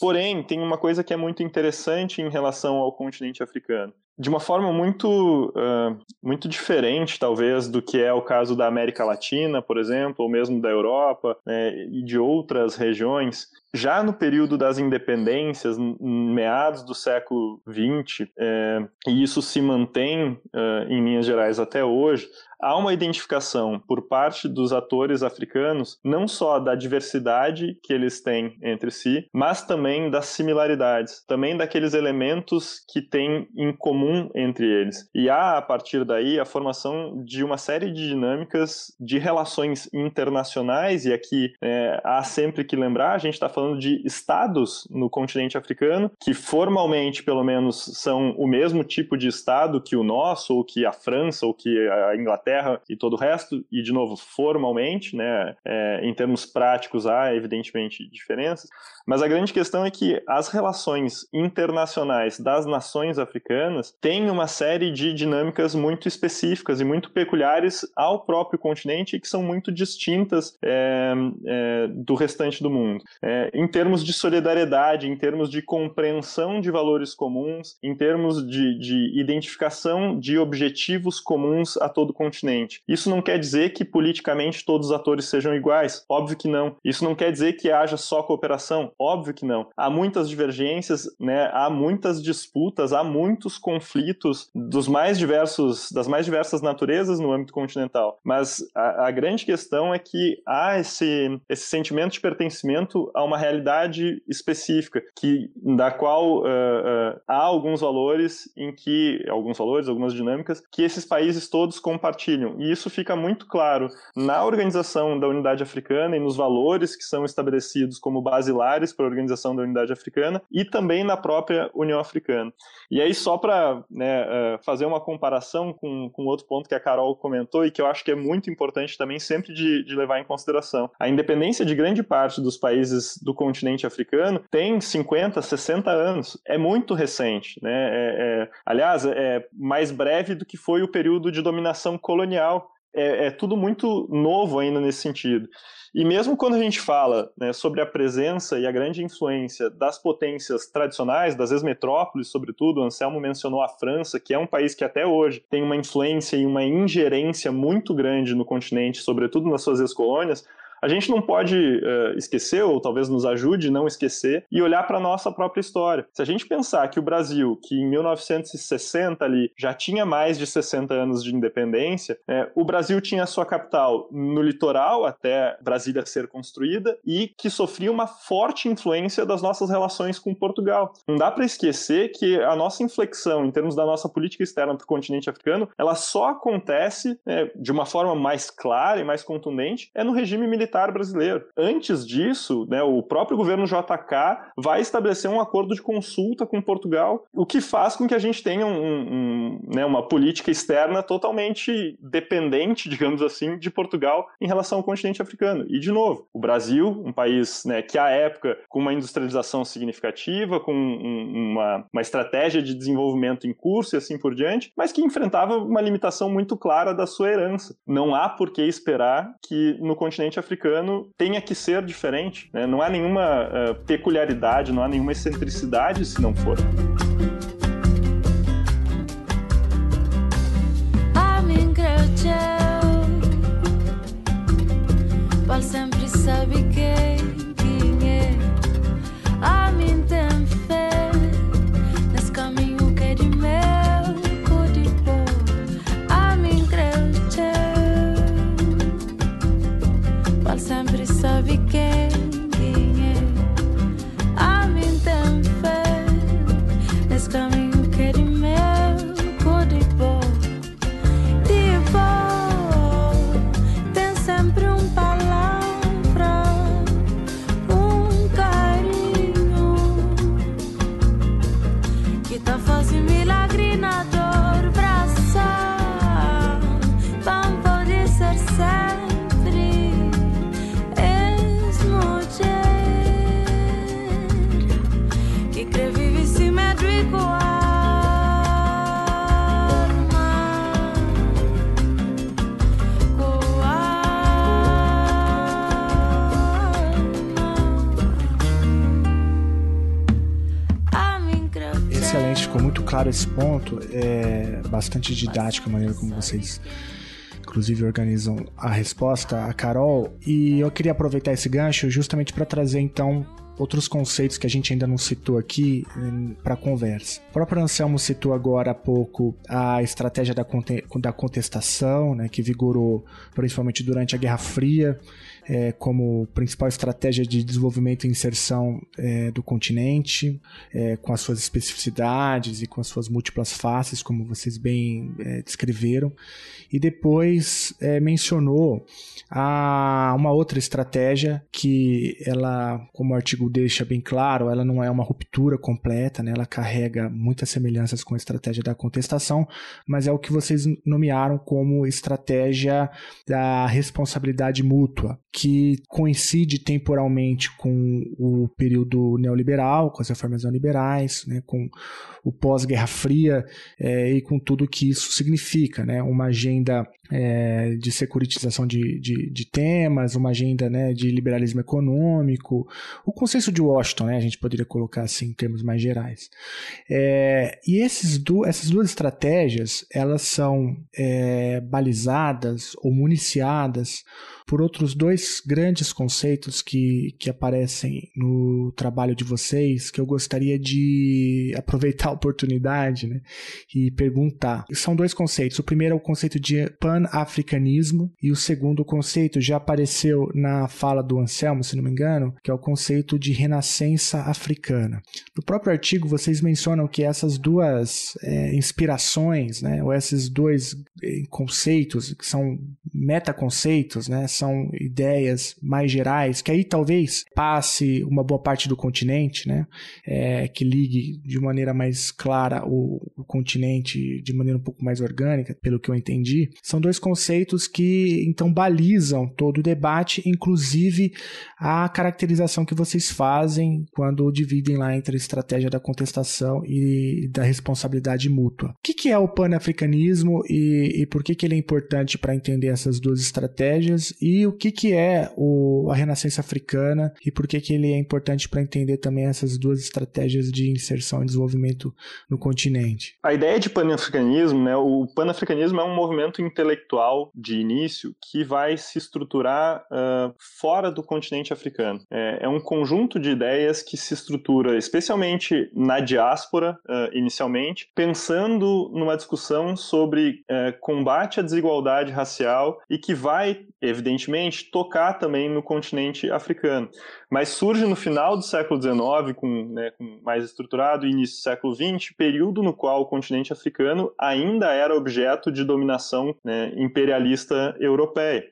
Porém, tem uma coisa que é muito interessante em relação ao continente africano de uma forma muito, uh, muito diferente, talvez, do que é o caso da América Latina, por exemplo, ou mesmo da Europa né, e de outras regiões. Já no período das independências, meados do século XX, é, e isso se mantém é, em linhas gerais até hoje, há uma identificação por parte dos atores africanos não só da diversidade que eles têm entre si, mas também das similaridades, também daqueles elementos que têm em comum entre eles. E há, a partir daí, a formação de uma série de dinâmicas de relações internacionais, e aqui é, há sempre que lembrar, a gente está falando de estados no continente africano, que formalmente, pelo menos, são o mesmo tipo de estado que o nosso, ou que a França, ou que a Inglaterra Terra e todo o resto, e de novo, formalmente, né, é, em termos práticos há evidentemente diferenças, mas a grande questão é que as relações internacionais das nações africanas têm uma série de dinâmicas muito específicas e muito peculiares ao próprio continente que são muito distintas é, é, do restante do mundo. É, em termos de solidariedade, em termos de compreensão de valores comuns, em termos de, de identificação de objetivos comuns a todo o continente. Isso não quer dizer que politicamente todos os atores sejam iguais, óbvio que não. Isso não quer dizer que haja só cooperação, óbvio que não. Há muitas divergências, né? Há muitas disputas, há muitos conflitos dos mais diversos, das mais diversas naturezas no âmbito continental. Mas a, a grande questão é que há esse, esse sentimento de pertencimento a uma realidade específica, que da qual uh, uh, há alguns valores em que alguns valores, algumas dinâmicas que esses países todos compartilham. E isso fica muito claro na organização da Unidade Africana e nos valores que são estabelecidos como basilares para a organização da Unidade Africana e também na própria União Africana. E aí, só para né, eh, fazer uma comparação com, com outro ponto que a Carol comentou e que eu acho que é muito importante também sempre de, de levar em consideração. A independência de grande parte dos países do continente africano tem 50, 60 anos. É muito recente. Né? É, é, aliás, é mais breve do que foi o período de dominação colonial. É, é, tudo muito novo ainda nesse sentido. E mesmo quando a gente fala né, sobre a presença e a grande influência das potências tradicionais, das ex-metrópoles, sobretudo, o Anselmo mencionou a França, que é um país que até hoje tem uma influência e uma ingerência muito grande no continente, sobretudo nas suas ex-colônias, a gente não pode uh, esquecer, ou talvez nos ajude não esquecer, e olhar para a nossa própria história. Se a gente pensar que o Brasil, que em 1960 ali já tinha mais de 60 anos de independência, é, o Brasil tinha sua capital no litoral, até Brasília ser construída, e que sofria uma forte influência das nossas relações com Portugal. Não dá para esquecer que a nossa inflexão em termos da nossa política externa para o continente africano, ela só acontece é, de uma forma mais clara e mais contundente é no regime militar militar brasileiro. Antes disso, né, o próprio governo JK vai estabelecer um acordo de consulta com Portugal, o que faz com que a gente tenha um, um, né, uma política externa totalmente dependente, digamos assim, de Portugal em relação ao continente africano. E, de novo, o Brasil, um país né, que, à época, com uma industrialização significativa, com um, uma, uma estratégia de desenvolvimento em curso e assim por diante, mas que enfrentava uma limitação muito clara da sua herança. Não há por que esperar que no continente africano africano tenha que ser diferente. Né? Não há nenhuma uh, peculiaridade, não há nenhuma excentricidade se não for. Sabe claro esse ponto. É bastante didática a maneira como vocês, inclusive, organizam a resposta, a Carol. E eu queria aproveitar esse gancho justamente para trazer, então, outros conceitos que a gente ainda não citou aqui para a conversa. O próprio Anselmo citou agora há pouco a estratégia da, da contestação, né, que vigorou principalmente durante a Guerra Fria, é, como principal estratégia de desenvolvimento e inserção é, do continente, é, com as suas especificidades e com as suas múltiplas faces, como vocês bem é, descreveram. E depois é, mencionou a, uma outra estratégia que ela, como o artigo deixa bem claro, ela não é uma ruptura completa, né? ela carrega muitas semelhanças com a estratégia da contestação, mas é o que vocês nomearam como estratégia da responsabilidade mútua, que coincide temporalmente com o período neoliberal, com as reformas neoliberais, né? com o pós-Guerra Fria é, e com tudo que isso significa, né? uma agenda é, de securitização de, de, de, temas, uma agenda né, de liberalismo econômico, o consenso de Washington, né, a gente poderia colocar assim em termos mais gerais. É, e esses du essas duas estratégias, elas são é, balizadas ou municiadas por outros dois grandes conceitos que, que aparecem no trabalho de vocês, que eu gostaria de aproveitar a oportunidade né, e perguntar. São dois conceitos. O primeiro é o conceito de pan-africanismo e o segundo conceito já apareceu na fala do Anselmo, se não me engano, que é o conceito de renascença africana. No próprio artigo, vocês mencionam que essas duas é, inspirações, né, ou esses dois conceitos, que são metaconceitos, né, são ideias mais gerais, que aí talvez passe uma boa parte do continente, né? É, que ligue de maneira mais clara o, o, continente de maneira um pouco mais orgânica, pelo que eu entendi. São dois conceitos que então balizam todo o debate, inclusive a caracterização que vocês fazem quando dividem lá entre a estratégia da contestação e da responsabilidade mútua. O que, é o panafricanismo e, e por que, que ele é importante para entender essas duas estratégias e o que, que é o, a renascença africana e por que, que ele é importante para entender também essas duas estratégias de inserção e desenvolvimento no continente. A ideia de panafricanismo, né, o panafricanismo é um movimento intelectual de início que vai se estruturar uh, fora do continente africano. É, é, um conjunto de ideias que se estrutura especialmente na diáspora, uh, inicialmente, pensando numa discussão sobre uh, combate à desigualdade racial e que vai, evidentemente, tocar também no continente africano. Mas surge no final do século XIX, com, né, com mais estruturado, início do século XX, período no qual o continente africano ainda era objeto de dominação né, imperialista europeia.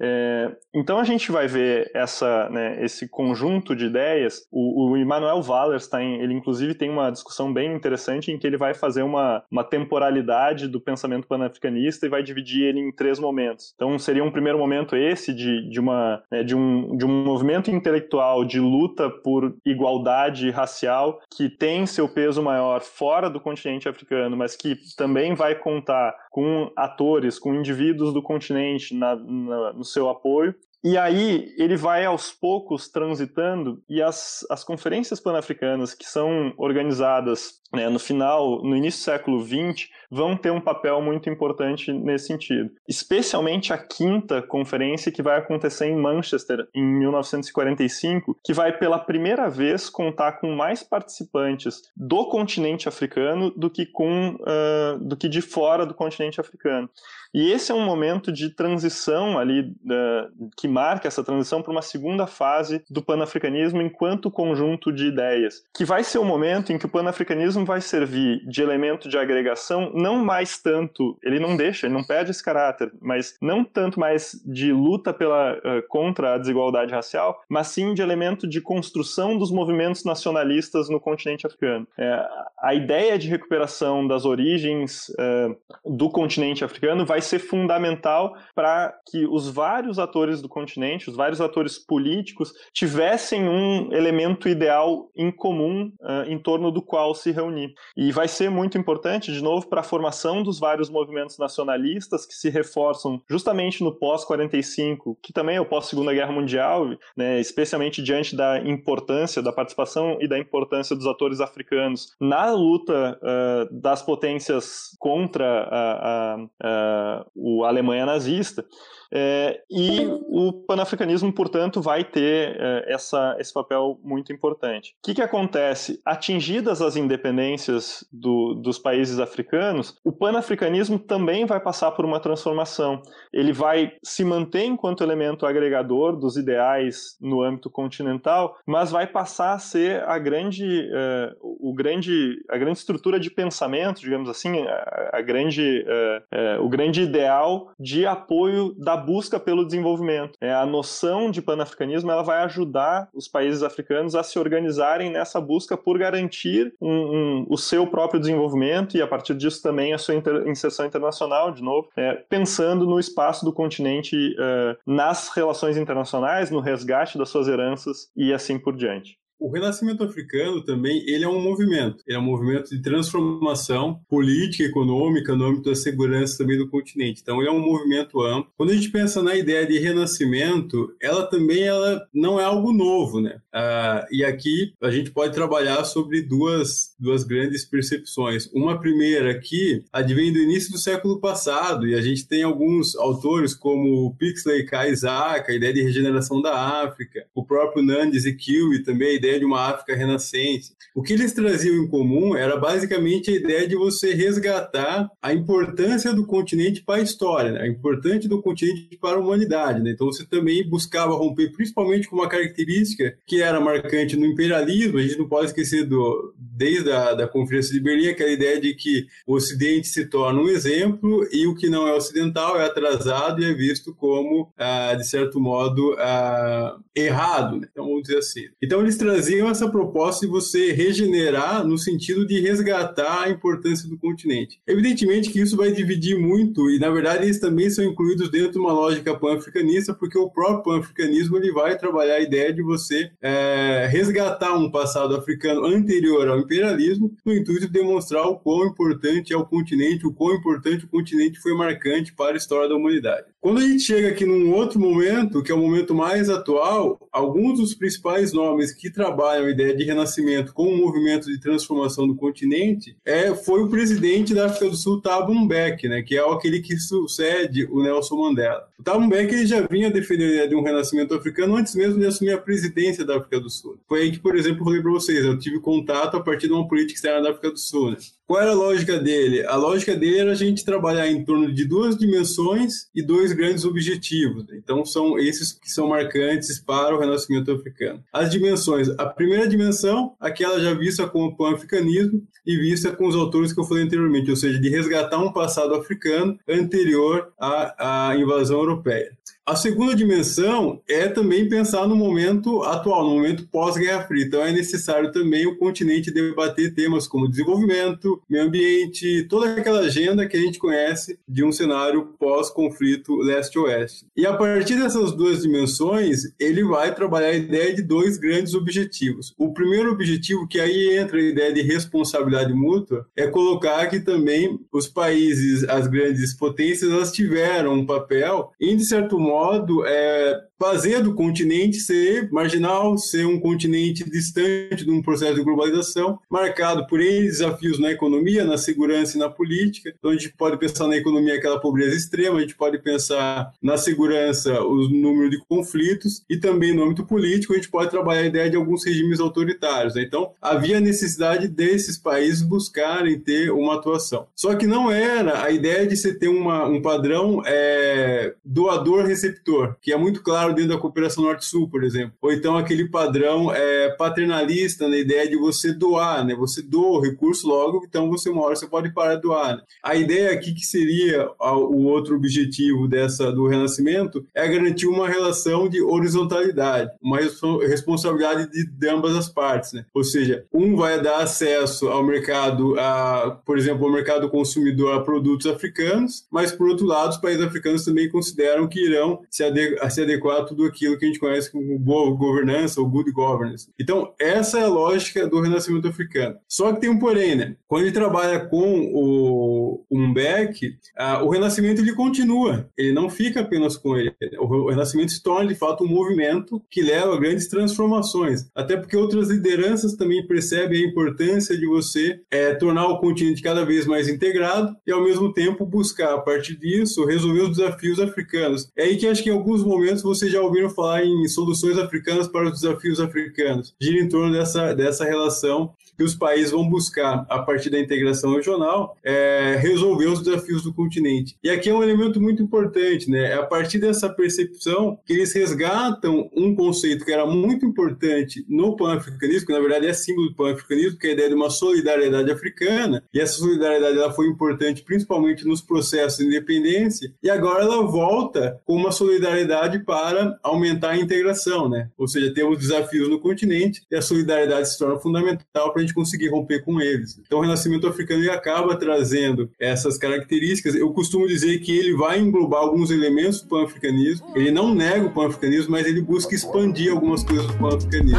É, então a gente vai ver essa, né, esse conjunto de ideias. O, o Immanuel Wallerstein, ele inclusive tem uma discussão bem interessante em que ele vai fazer uma, uma temporalidade do pensamento panafricanista e vai dividir ele em três momentos. Então seria um primeiro momento esse de, de, uma, né, de, um, de um movimento intelectual de luta por igualdade racial que tem seu peso maior fora do continente africano, mas que também vai contar com atores, com indivíduos do continente na, na, no seu apoio. E aí ele vai aos poucos transitando e as, as conferências pan-africanas que são organizadas né, no final, no início do século XX, vão ter um papel muito importante nesse sentido. Especialmente a quinta conferência que vai acontecer em Manchester em 1945, que vai pela primeira vez contar com mais participantes do continente africano do que com uh, do que de fora do continente africano. E esse é um momento de transição ali uh, que marca essa transição para uma segunda fase do panafricanismo enquanto conjunto de ideias, que vai ser o momento em que o panafricanismo vai servir de elemento de agregação, não mais tanto, ele não deixa, ele não perde esse caráter, mas não tanto mais de luta pela, uh, contra a desigualdade racial, mas sim de elemento de construção dos movimentos nacionalistas no continente africano. É, a ideia de recuperação das origens uh, do continente africano vai ser fundamental para que os vários atores do continente, os vários atores políticos, tivessem um elemento ideal em comum uh, em torno do qual se reunir. E vai ser muito importante, de novo, para a formação dos vários movimentos nacionalistas que se reforçam justamente no pós-45, que também é o pós-Segunda Guerra Mundial, né, especialmente diante da importância, da participação e da importância dos atores africanos na luta uh, das potências contra a, a, a, a Alemanha nazista. É, e o panafricanismo, portanto, vai ter é, essa, esse papel muito importante. O que, que acontece? Atingidas as independências do, dos países africanos, o panafricanismo também vai passar por uma transformação. Ele vai se manter enquanto elemento agregador dos ideais no âmbito continental, mas vai passar a ser a grande, é, o grande, a grande estrutura de pensamento, digamos assim, a, a grande, é, é, o grande ideal de apoio da busca pelo desenvolvimento. É, a noção de panafricanismo ela vai ajudar os países africanos a se organizarem nessa busca por garantir um, um, o seu próprio desenvolvimento e, a partir disso, também a sua inter, inserção internacional, de novo, é, pensando no espaço do continente uh, nas relações internacionais, no resgate das suas heranças e assim por diante. O renascimento africano também, ele é um movimento. Ele é um movimento de transformação política, econômica, no âmbito da segurança também do continente. Então, ele é um movimento amplo. Quando a gente pensa na ideia de renascimento, ela também ela não é algo novo, né? Ah, e aqui a gente pode trabalhar sobre duas, duas grandes percepções. Uma primeira que advém do início do século passado, e a gente tem alguns autores como Pixley K. Isaac, a ideia de regeneração da África, o próprio Ezekiel e também a ideia ideia de uma África renascente. O que eles traziam em comum era basicamente a ideia de você resgatar a importância do continente para a história, né? a importância do continente para a humanidade. Né? Então você também buscava romper, principalmente com uma característica que era marcante no imperialismo, a gente não pode esquecer do, desde a da Conferência de Berlim, aquela ideia de que o Ocidente se torna um exemplo e o que não é ocidental é atrasado e é visto como, ah, de certo modo, ah, errado. Né? Então vamos dizer assim. Então eles traziam traziam essa proposta de você regenerar no sentido de resgatar a importância do continente. Evidentemente que isso vai dividir muito e, na verdade, eles também são incluídos dentro de uma lógica pan-africanista, porque o próprio pan-africanismo ele vai trabalhar a ideia de você é, resgatar um passado africano anterior ao imperialismo, no intuito de demonstrar o quão importante é o continente, o quão importante o continente foi marcante para a história da humanidade. Quando a gente chega aqui num outro momento, que é o momento mais atual, alguns dos principais nomes que trabalham a ideia de renascimento com o movimento de transformação do continente é, foi o presidente da África do Sul, Thabo Mbeki, né, que é aquele que sucede o Nelson Mandela. O Thabo Mbeki ele já vinha defendendo a ideia de um renascimento africano antes mesmo de assumir a presidência da África do Sul. Foi aí que, por exemplo, eu falei para vocês, eu tive contato a partir de uma política externa da África do Sul. Né? Qual era a lógica dele? A lógica dele era a gente trabalhar em torno de duas dimensões e dois grandes objetivos. Então, são esses que são marcantes para o renascimento africano. As dimensões. A primeira dimensão, aquela já vista com o pan-africanismo e vista com os autores que eu falei anteriormente, ou seja, de resgatar um passado africano anterior à, à invasão europeia. A segunda dimensão é também pensar no momento atual, no momento pós-Guerra Fria. Então é necessário também o continente debater temas como desenvolvimento, meio ambiente, toda aquela agenda que a gente conhece de um cenário pós-conflito leste-oeste. E a partir dessas duas dimensões, ele vai trabalhar a ideia de dois grandes objetivos. O primeiro objetivo, que aí entra a ideia de responsabilidade mútua, é colocar que também os países, as grandes potências, elas tiveram um papel em, de certo modo, modo, é, fazer do continente ser marginal, ser um continente distante de um processo de globalização, marcado por desafios na economia, na segurança e na política. Então a gente pode pensar na economia aquela pobreza extrema, a gente pode pensar na segurança o número de conflitos e também no âmbito político a gente pode trabalhar a ideia de alguns regimes autoritários. Né? Então havia necessidade desses países buscarem ter uma atuação. Só que não era a ideia de você ter uma, um padrão é, doador-receptor, que é muito claro claro dentro da cooperação Norte-Sul, por exemplo. Ou então aquele padrão é, paternalista na ideia de você doar, né? Você doa o recurso logo, então você uma hora você pode parar de doar. Né? A ideia aqui que seria o outro objetivo dessa do renascimento é garantir uma relação de horizontalidade, uma responsabilidade de, de ambas as partes, né? Ou seja, um vai dar acesso ao mercado, a, por exemplo, ao mercado consumidor a produtos africanos, mas por outro lado, os países africanos também consideram que irão se, ade se adequar a tudo aquilo que a gente conhece como boa governança ou good governance. Então, essa é a lógica do renascimento africano. Só que tem um porém, né? Quando ele trabalha com o Umbeck, o renascimento ele continua, ele não fica apenas com ele. O renascimento se torna de fato um movimento que leva a grandes transformações, até porque outras lideranças também percebem a importância de você é, tornar o continente cada vez mais integrado e ao mesmo tempo buscar a partir disso resolver os desafios africanos. É aí que acho que em alguns momentos vocês já ouviram falar em soluções africanas para os desafios africanos. Gira em torno dessa, dessa relação que os países vão buscar, a partir da integração regional, é, resolver os desafios do continente. E aqui é um elemento muito importante, né? É a partir dessa percepção que eles resgatam um conceito que era muito importante no pan-africanismo, que na verdade é símbolo do pan-africanismo, que é a ideia de uma solidariedade africana, e essa solidariedade ela foi importante principalmente nos processos de independência, e agora ela volta com uma solidariedade para aumentar a integração, né? Ou seja, temos desafios no continente e a solidariedade se torna fundamental para a gente conseguir romper com eles. Então, o renascimento africano ele acaba trazendo essas características. Eu costumo dizer que ele vai englobar alguns elementos do pan-africanismo. Ele não nega o pan-africanismo, mas ele busca expandir algumas coisas do pan-africanismo.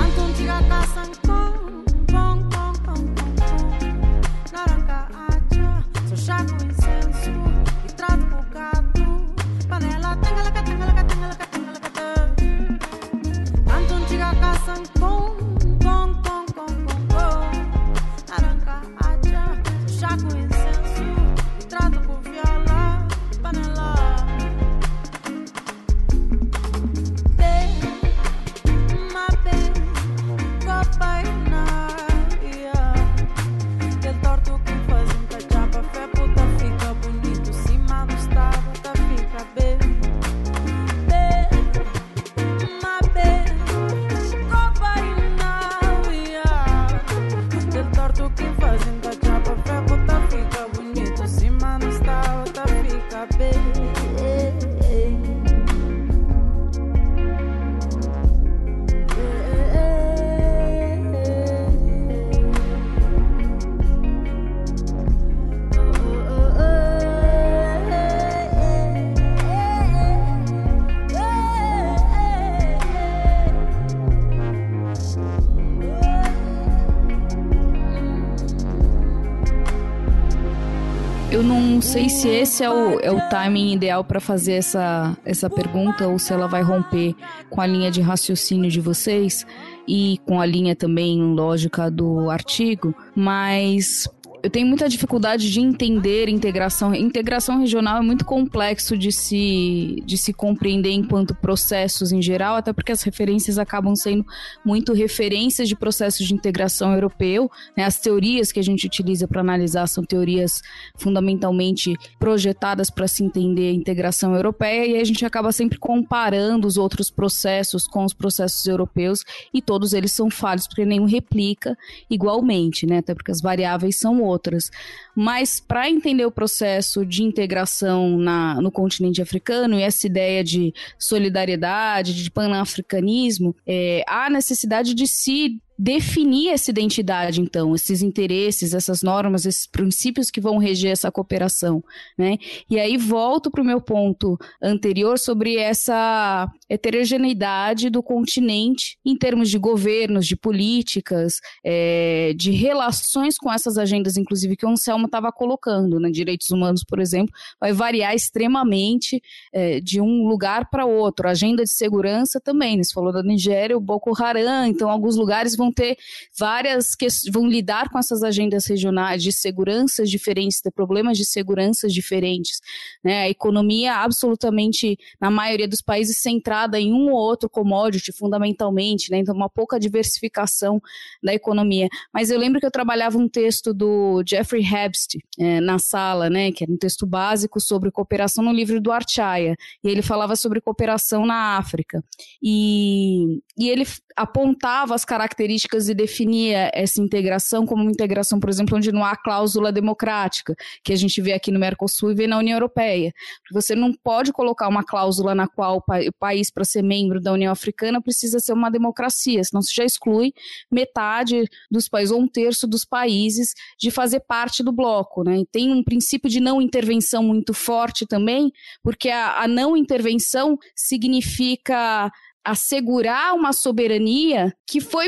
Esse é o, é o timing ideal para fazer essa, essa pergunta ou se ela vai romper com a linha de raciocínio de vocês e com a linha também lógica do artigo, mas eu tenho muita dificuldade de entender integração. Integração regional é muito complexo de se, de se compreender enquanto processos em geral, até porque as referências acabam sendo muito referências de processos de integração europeu. Né? As teorias que a gente utiliza para analisar são teorias fundamentalmente projetadas para se entender a integração europeia, e a gente acaba sempre comparando os outros processos com os processos europeus, e todos eles são falhos, porque nenhum replica igualmente, né? até porque as variáveis são outras outras. Mas para entender o processo de integração na, no continente africano e essa ideia de solidariedade, de panafricanismo, é, há necessidade de se definir essa identidade, então, esses interesses, essas normas, esses princípios que vão reger essa cooperação, né? E aí volto para o meu ponto anterior sobre essa heterogeneidade do continente em termos de governos, de políticas, é, de relações com essas agendas, inclusive que o Anselmo estava colocando, né? Direitos humanos, por exemplo, vai variar extremamente é, de um lugar para outro. Agenda de segurança também, né? você falou da Nigéria, o Boko Haram, então alguns lugares vão ter várias vão lidar com essas agendas regionais de seguranças diferentes, de problemas de seguranças diferentes. Né? A economia absolutamente, na maioria dos países, centrada em um ou outro commodity, fundamentalmente, né? então uma pouca diversificação da economia. Mas eu lembro que eu trabalhava um texto do Jeffrey Hebst é, na sala, né? que era um texto básico sobre cooperação no livro do Archaia, e ele falava sobre cooperação na África. E, e ele apontava as características e definia essa integração como uma integração, por exemplo, onde não há cláusula democrática, que a gente vê aqui no Mercosul e vê na União Europeia. Você não pode colocar uma cláusula na qual o país, para ser membro da União Africana, precisa ser uma democracia, senão você já exclui metade dos países, ou um terço dos países, de fazer parte do bloco. Né? E tem um princípio de não intervenção muito forte também, porque a, a não intervenção significa assegurar uma soberania que foi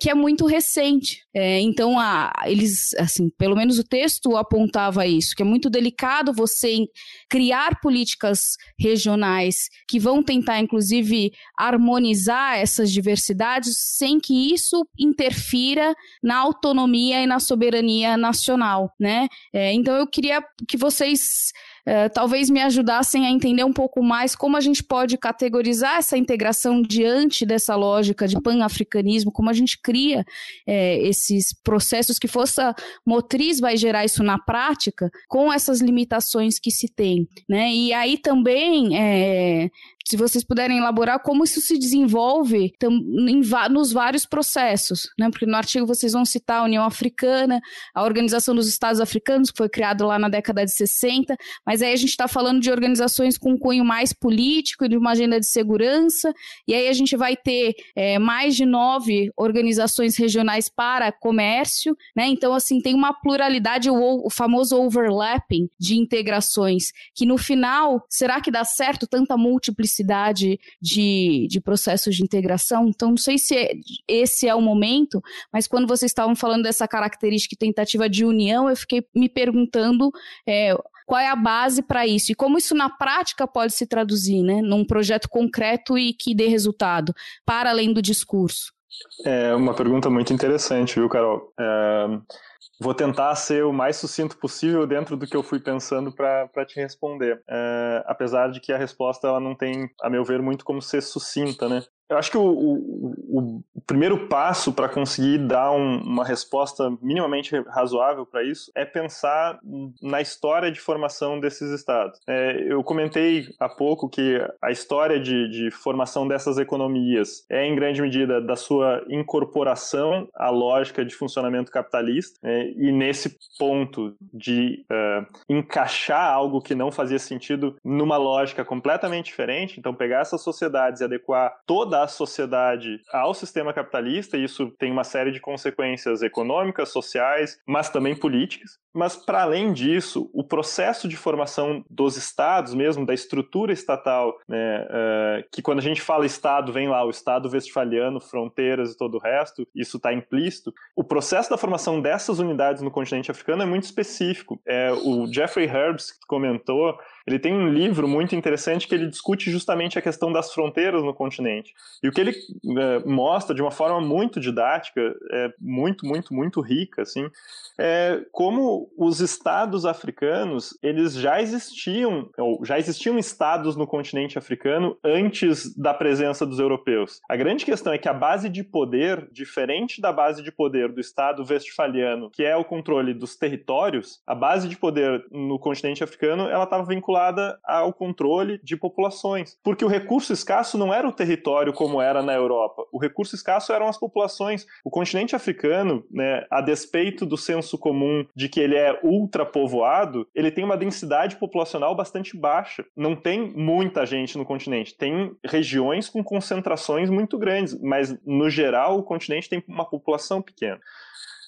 que é muito recente. É, então, a, eles, assim, pelo menos o texto apontava isso, que é muito delicado você criar políticas regionais que vão tentar, inclusive, harmonizar essas diversidades sem que isso interfira na autonomia e na soberania nacional, né? É, então, eu queria que vocês é, talvez me ajudassem a entender um pouco mais como a gente pode categorizar essa integração diante dessa lógica de pan-africanismo, como a gente cria é, esses processos, que força motriz vai gerar isso na prática, com essas limitações que se tem. Né? E aí também é, se vocês puderem elaborar como isso se desenvolve nos vários processos, né? Porque no artigo vocês vão citar a União Africana, a Organização dos Estados Africanos, que foi criada lá na década de 60, mas aí a gente está falando de organizações com cunho mais político e de uma agenda de segurança, e aí a gente vai ter é, mais de nove organizações regionais para comércio, né? Então, assim, tem uma pluralidade, o, o famoso overlapping de integrações, que no final, será que dá certo tanta multiplicidade? Necessidade de, de processos de integração. Então, não sei se é, esse é o momento, mas quando vocês estavam falando dessa característica e tentativa de união, eu fiquei me perguntando é, qual é a base para isso e como isso na prática pode se traduzir, né, num projeto concreto e que dê resultado, para além do discurso. É uma pergunta muito interessante, viu, Carol? É, Vou tentar ser o mais sucinto possível dentro do que eu fui pensando para te responder. É, apesar de que a resposta ela não tem, a meu ver, muito como ser sucinta, né? Eu acho que o, o, o primeiro passo para conseguir dar um, uma resposta minimamente razoável para isso é pensar na história de formação desses estados. É, eu comentei há pouco que a história de, de, formação dessas economias é, em grande medida, da sua incorporação à lógica de funcionamento capitalista, é, e nesse ponto de uh, encaixar algo que não fazia sentido numa lógica completamente diferente, então pegar essas sociedades e adequar toda da sociedade ao sistema capitalista, e isso tem uma série de consequências econômicas, sociais, mas também políticas. Mas, para além disso, o processo de formação dos estados, mesmo da estrutura estatal, né, uh, que quando a gente fala Estado, vem lá o Estado westfaliano, fronteiras e todo o resto, isso está implícito. O processo da formação dessas unidades no continente africano é muito específico. É, o Jeffrey Herbst comentou ele tem um livro muito interessante que ele discute justamente a questão das fronteiras no continente. E o que ele é, mostra de uma forma muito didática, é muito, muito, muito rica, assim, é como os estados africanos, eles já existiam, ou já existiam estados no continente africano antes da presença dos europeus. A grande questão é que a base de poder, diferente da base de poder do estado westfaliano, que é o controle dos territórios, a base de poder no continente africano, ela estava vinculada ao controle de populações, porque o recurso escasso não era o território como era na Europa. O recurso escasso eram as populações. O continente africano, né, a despeito do senso comum de que ele é ultrapovoado, ele tem uma densidade populacional bastante baixa. Não tem muita gente no continente. Tem regiões com concentrações muito grandes, mas no geral o continente tem uma população pequena.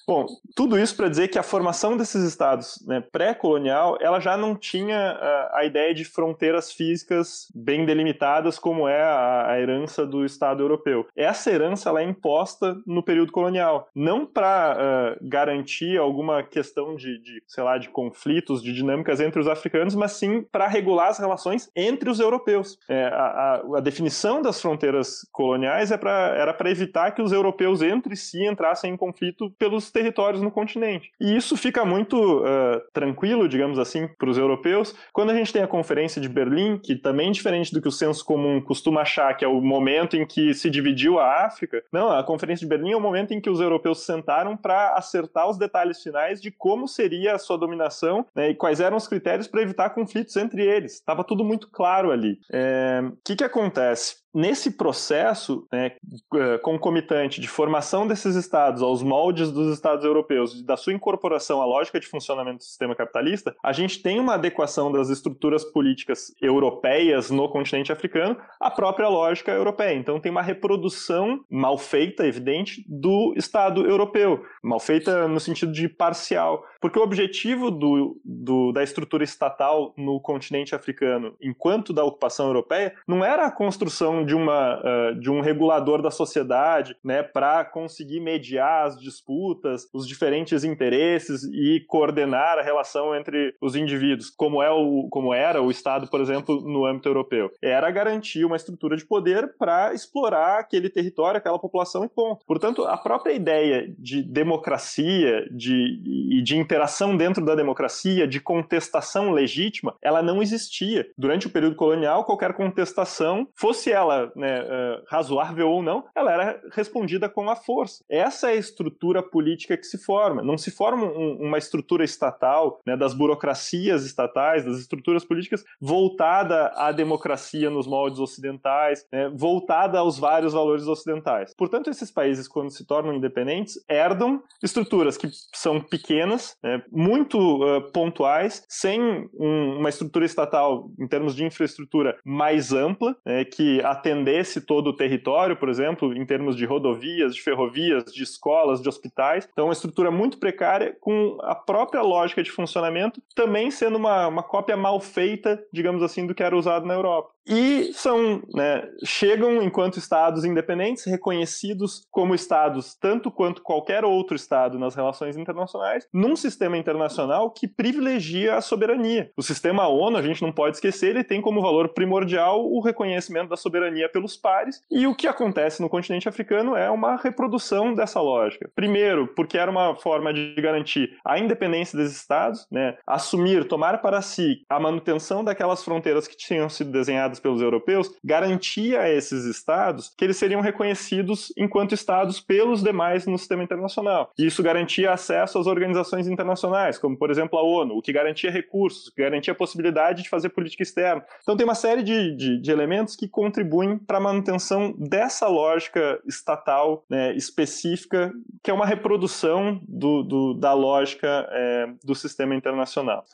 Bom, tudo isso para dizer que a formação desses estados né, pré-colonial, ela já não tinha uh, a ideia de fronteiras físicas bem delimitadas como é a, a herança do Estado europeu. Essa herança ela é imposta no período colonial, não para uh, garantir alguma questão de, de, sei lá, de conflitos, de dinâmicas entre os africanos, mas sim para regular as relações entre os europeus. É, a, a, a, definição das fronteiras coloniais é pra, era para evitar que os europeus entre si entrassem em conflito pelos territórios no continente. E isso fica muito uh, tranquilo, digamos assim, para os europeus, quando a gente tem a Conferência de Berlim, que também diferente do que o senso comum costuma achar que é o momento em que se dividiu a África, não, a Conferência de Berlim é o momento em que os europeus sentaram para acertar os detalhes finais de como seria a sua dominação né, e quais eram os critérios para evitar conflitos entre eles. Estava tudo muito claro ali. O é, que, que acontece? Nesse processo né, é, concomitante de formação desses estados aos moldes dos estados europeus, da sua incorporação à lógica de funcionamento do sistema capitalista, a gente tem uma adequação das estruturas políticas europeias no continente africano à própria lógica europeia. Então tem uma reprodução mal feita, evidente, do Estado europeu, mal feita no sentido de parcial, porque o objetivo do, do, da estrutura estatal no continente africano, enquanto da ocupação europeia, não era a construção de, uma, uh, de um regulador da sociedade né, para conseguir mediar as disputas, os diferentes interesses e coordenar a relação entre os indivíduos, como, é o, como era o Estado, por exemplo, no âmbito europeu. Era garantir uma estrutura de poder para explorar aquele território, aquela população e ponto. Portanto, a própria ideia de democracia de, e de interação dentro da democracia, de contestação legítima, ela não existia. Durante o período colonial, qualquer contestação, fosse ela ela né, razoável ou não, ela era respondida com a força. Essa é a estrutura política que se forma. Não se forma um, uma estrutura estatal, né, das burocracias estatais, das estruturas políticas voltada à democracia nos moldes ocidentais, né, voltada aos vários valores ocidentais. Portanto, esses países, quando se tornam independentes, herdam estruturas que são pequenas, né, muito uh, pontuais, sem um, uma estrutura estatal em termos de infraestrutura mais ampla, né, que atendesse todo o território, por exemplo, em termos de rodovias, de ferrovias, de escolas, de hospitais. Então, uma estrutura muito precária, com a própria lógica de funcionamento também sendo uma, uma cópia mal feita, digamos assim, do que era usado na Europa e são, né, chegam enquanto estados independentes, reconhecidos como estados tanto quanto qualquer outro estado nas relações internacionais, num sistema internacional que privilegia a soberania. O sistema ONU, a gente não pode esquecer, ele tem como valor primordial o reconhecimento da soberania pelos pares, e o que acontece no continente africano é uma reprodução dessa lógica. Primeiro, porque era uma forma de garantir a independência dos estados, né, assumir, tomar para si a manutenção daquelas fronteiras que tinham sido desenhadas pelos europeus, garantia a esses estados que eles seriam reconhecidos enquanto estados pelos demais no sistema internacional. E isso garantia acesso às organizações internacionais, como por exemplo a ONU, o que garantia recursos, o que garantia a possibilidade de fazer política externa. Então tem uma série de, de, de elementos que contribuem para a manutenção dessa lógica estatal né, específica, que é uma reprodução do, do da lógica é, do sistema internacional.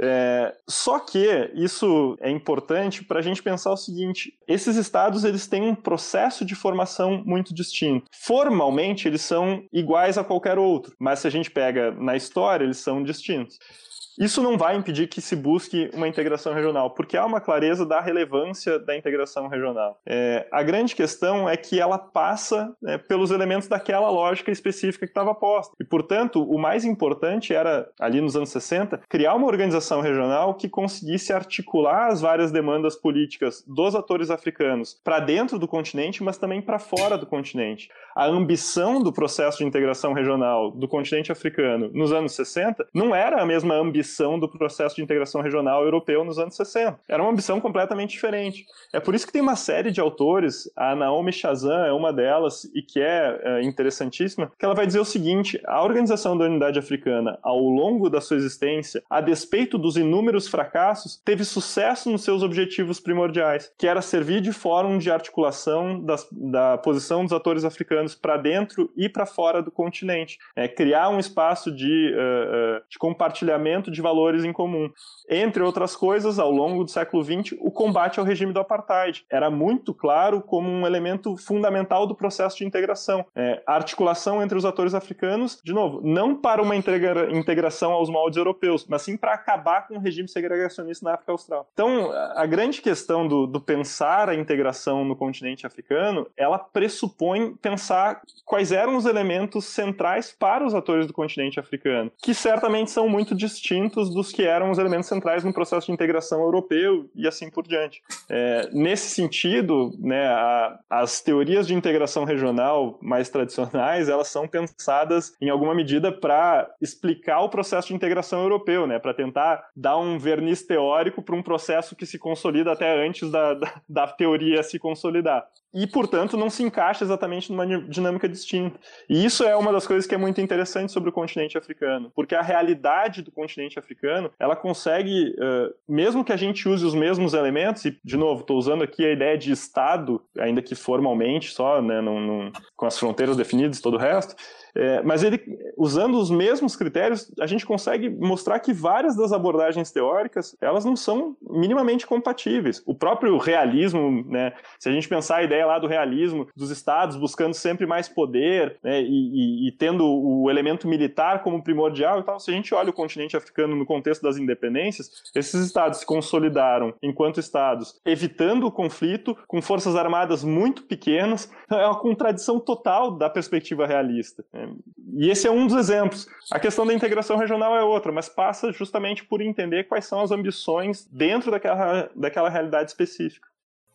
É, só que isso é importante para a gente pensar o seguinte: esses estados eles têm um processo de formação muito distinto. Formalmente eles são iguais a qualquer outro, mas se a gente pega na história eles são distintos. Isso não vai impedir que se busque uma integração regional, porque há uma clareza da relevância da integração regional. É, a grande questão é que ela passa né, pelos elementos daquela lógica específica que estava posta. E, portanto, o mais importante era, ali nos anos 60, criar uma organização regional que conseguisse articular as várias demandas políticas dos atores africanos para dentro do continente, mas também para fora do continente. A ambição do processo de integração regional do continente africano nos anos 60 não era a mesma ambição ambição do processo de integração regional europeu nos anos 60. Era uma ambição completamente diferente. É por isso que tem uma série de autores, a Naomi Chazan é uma delas, e que é, é interessantíssima, que ela vai dizer o seguinte: a Organização da Unidade Africana, ao longo da sua existência, a despeito dos inúmeros fracassos, teve sucesso nos seus objetivos primordiais, que era servir de fórum de articulação das, da posição dos atores africanos para dentro e para fora do continente, é, criar um espaço de, uh, uh, de compartilhamento de valores em comum. Entre outras coisas, ao longo do século XX, o combate ao regime do apartheid era muito claro como um elemento fundamental do processo de integração. É, a articulação entre os atores africanos, de novo, não para uma integra integração aos moldes europeus, mas sim para acabar com o regime segregacionista na África Austral. Então, a grande questão do, do pensar a integração no continente africano, ela pressupõe pensar quais eram os elementos centrais para os atores do continente africano, que certamente são muito distintos dos que eram os elementos centrais no processo de integração europeu e assim por diante. É, nesse sentido, né, a, as teorias de integração regional mais tradicionais, elas são pensadas em alguma medida para explicar o processo de integração europeu, né, para tentar dar um verniz teórico para um processo que se consolida até antes da, da, da teoria se consolidar e, portanto, não se encaixa exatamente numa dinâmica distinta. E isso é uma das coisas que é muito interessante sobre o continente africano, porque a realidade do continente africano, ela consegue, uh, mesmo que a gente use os mesmos elementos, e, de novo, estou usando aqui a ideia de Estado, ainda que formalmente só, né, num, num, com as fronteiras definidas e todo o resto, é, mas ele, usando os mesmos critérios, a gente consegue mostrar que várias das abordagens teóricas elas não são minimamente compatíveis. O próprio realismo, né, se a gente pensar a ideia lá do realismo, dos estados buscando sempre mais poder né, e, e, e, tendo o elemento militar como primordial e tal, se a gente olha o continente africano no contexto das independências, esses estados se consolidaram enquanto estados, evitando o conflito com forças armadas muito pequenas, é uma contradição total da perspectiva realista. Né? E esse é um dos exemplos. A questão da integração regional é outra, mas passa justamente por entender quais são as ambições dentro daquela, daquela realidade específica.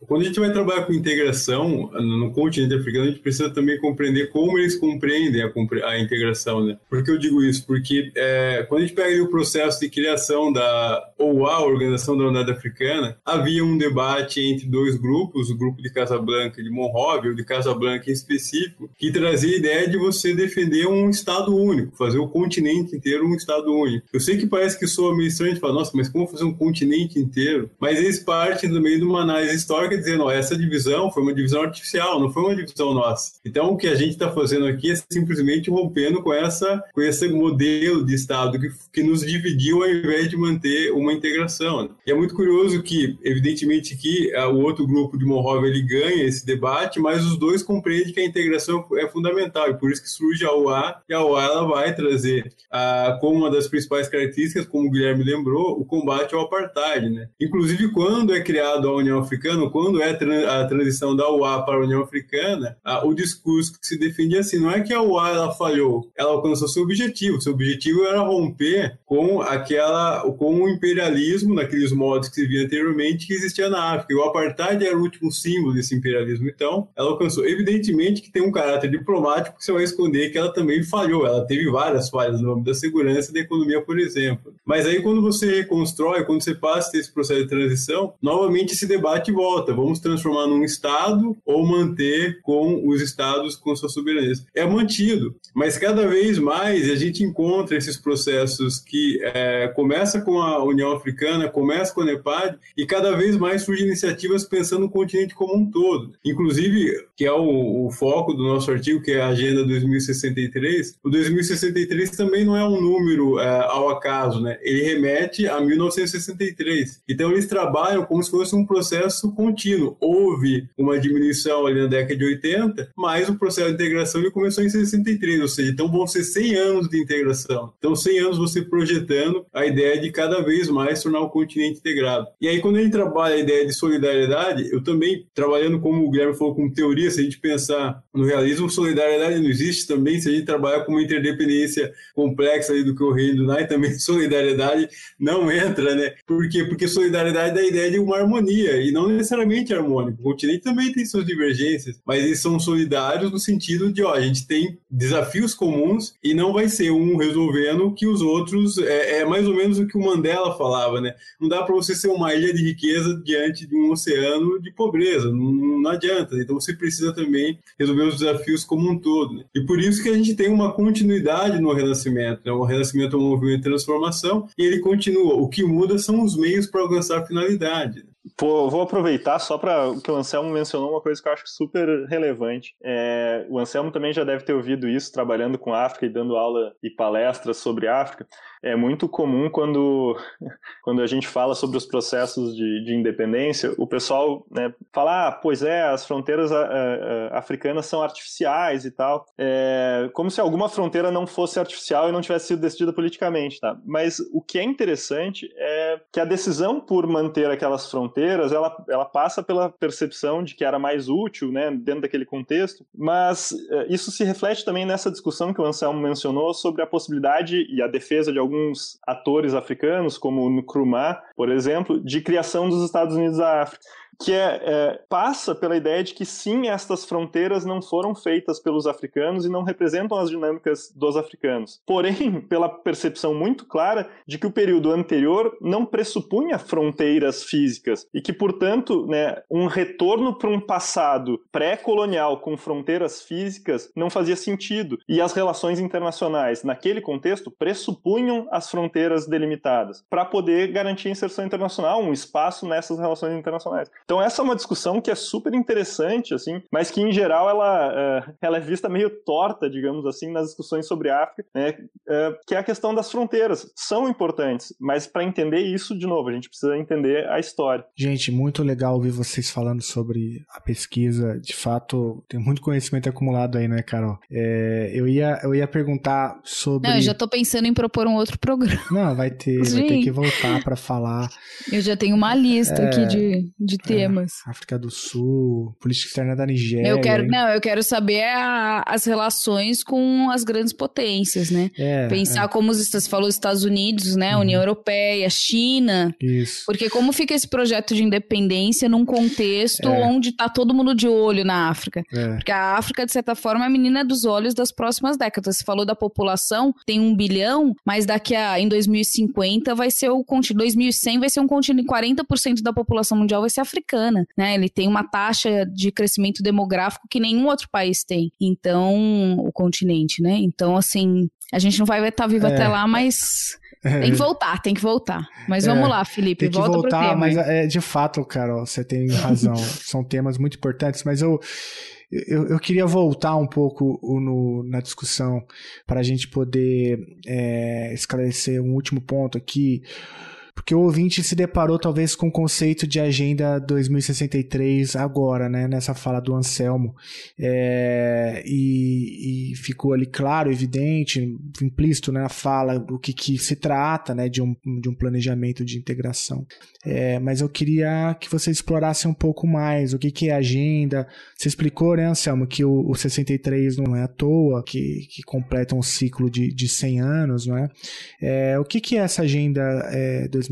Quando a gente vai trabalhar com integração no continente africano, a gente precisa também compreender como eles compreendem a, a integração, né? Por que eu digo isso? Porque é, quando a gente pega o processo de criação da OUA, Organização da Unidade Africana, havia um debate entre dois grupos, o grupo de Casablanca e de Monrovia, o de Casablanca em específico, que trazia a ideia de você defender um Estado único, fazer o continente inteiro um Estado único. Eu sei que parece que soa meio estranho de falar, nossa, mas como fazer um continente inteiro? Mas eles partem do meio de uma análise histórica dizendo, essa divisão foi uma divisão artificial, não foi uma divisão nossa. Então, o que a gente está fazendo aqui é simplesmente rompendo com, essa, com esse modelo de Estado que, que nos dividiu ao invés de manter uma integração. E é muito curioso que, evidentemente, que uh, o outro grupo de Monrovia ele ganha esse debate, mas os dois compreendem que a integração é fundamental e por isso que surge a OA e a OA ela vai trazer uh, como uma das principais características, como o Guilherme lembrou, o combate ao apartheid. Né? Inclusive, quando é criado a União Africana, quando é a transição da UA para a União Africana, o discurso que se defendia assim, não é que a UA ela falhou, ela alcançou seu objetivo. Seu objetivo era romper com aquela, com o imperialismo naqueles modos que se via anteriormente que existia na África. E o apartheid era o último símbolo desse imperialismo. Então, ela alcançou. Evidentemente que tem um caráter diplomático que você vai esconder que ela também falhou. Ela teve várias falhas no âmbito da segurança e da economia, por exemplo. Mas aí quando você reconstrói, quando você passa esse processo de transição, novamente esse debate volta vamos transformar num Estado ou manter com os Estados com sua soberania. É mantido, mas cada vez mais a gente encontra esses processos que é, começa com a União Africana, começa com a NEPAD e cada vez mais surgem iniciativas pensando no continente como um todo. Inclusive, que é o, o foco do nosso artigo, que é a Agenda 2063, o 2063 também não é um número é, ao acaso, né? Ele remete a 1963. Então eles trabalham como se fosse um processo contínuo contínuo. Houve uma diminuição ali na década de 80, mas o processo de integração ele começou em 63, ou seja, então vão ser 100 anos de integração. Então 100 anos você projetando a ideia de cada vez mais tornar o continente integrado. E aí quando gente trabalha a ideia de solidariedade, eu também trabalhando como o Guilherme falou com teoria, se a gente pensar no realismo, solidariedade não existe também, se a gente trabalha com uma interdependência complexa ali do que o reino do Nai, também solidariedade não entra, né? Por quê? Porque solidariedade é a ideia de uma harmonia e não necessariamente necessariamente harmônico. O continente também tem suas divergências, mas eles são solidários no sentido de, ó, a gente tem desafios comuns e não vai ser um resolvendo que os outros. É, é mais ou menos o que o Mandela falava, né? Não dá para você ser uma ilha de riqueza diante de um oceano de pobreza, não, não adianta. Então você precisa também resolver os desafios como um todo. Né? E por isso que a gente tem uma continuidade no Renascimento. Né? O Renascimento é um movimento de transformação e ele continua. O que muda são os meios para alcançar a finalidade. Pô, vou aproveitar só para que o Anselmo mencionou uma coisa que eu acho super relevante. É, o Anselmo também já deve ter ouvido isso trabalhando com África e dando aula e palestras sobre África é muito comum quando, quando a gente fala sobre os processos de, de independência, o pessoal né, fala, ah, pois é, as fronteiras a, a, africanas são artificiais e tal, é, como se alguma fronteira não fosse artificial e não tivesse sido decidida politicamente, tá? Mas o que é interessante é que a decisão por manter aquelas fronteiras, ela, ela passa pela percepção de que era mais útil, né, dentro daquele contexto, mas é, isso se reflete também nessa discussão que o Anselmo mencionou sobre a possibilidade e a defesa de alguns atores africanos, como o Nkrumah, por exemplo, de criação dos Estados Unidos da África que é, é, passa pela ideia de que sim, estas fronteiras não foram feitas pelos africanos e não representam as dinâmicas dos africanos. Porém, pela percepção muito clara de que o período anterior não pressupunha fronteiras físicas e que, portanto, né, um retorno para um passado pré-colonial com fronteiras físicas não fazia sentido. E as relações internacionais, naquele contexto, pressupunham as fronteiras delimitadas para poder garantir a inserção internacional, um espaço nessas relações internacionais. Então essa é uma discussão que é super interessante, assim, mas que em geral ela, uh, ela é vista meio torta, digamos assim, nas discussões sobre a África, né, uh, que é a questão das fronteiras. São importantes, mas para entender isso, de novo, a gente precisa entender a história. Gente, muito legal ouvir vocês falando sobre a pesquisa. De fato, tem muito conhecimento acumulado aí, né, Carol? É, eu, ia, eu ia perguntar sobre. Não, eu já tô pensando em propor um outro programa. Não, vai ter, vai ter que voltar para falar. Eu já tenho uma lista é... aqui de, de temas temas. África do Sul, política externa da Nigéria. Eu quero, não, eu quero saber a, as relações com as grandes potências, né? É, Pensar é. como você falou, os Estados Unidos, né? Uhum. União Europeia, China. Isso. Porque como fica esse projeto de independência num contexto é. onde tá todo mundo de olho na África? É. Porque a África, de certa forma, é a menina dos olhos das próximas décadas. Você falou da população, tem um bilhão, mas daqui a em 2050 vai ser o continente, 2100 vai ser um continente, 40% da população mundial vai ser africana americana, né? Ele tem uma taxa de crescimento demográfico que nenhum outro país tem. Então, o continente, né? Então, assim, a gente não vai estar vivo é. até lá, mas é. tem que voltar, tem que voltar. Mas vamos é. lá, Felipe, tem que volta voltar. Mas é, de fato, Carol, você tem razão. São temas muito importantes, mas eu eu, eu, queria voltar um pouco no, na discussão para a gente poder é, esclarecer um último ponto aqui porque o ouvinte se deparou talvez com o conceito de agenda 2063 agora, né, nessa fala do Anselmo, é, e, e, ficou ali claro, evidente, implícito né, na fala do que, que se trata, né, de um, de um planejamento de integração. É, mas eu queria que você explorasse um pouco mais o que, que é agenda. Você explicou, né, Anselmo, que o, o 63 não é à toa, que, que completa um ciclo de, de 100 anos, não é? é o que, que é essa agenda é, 2063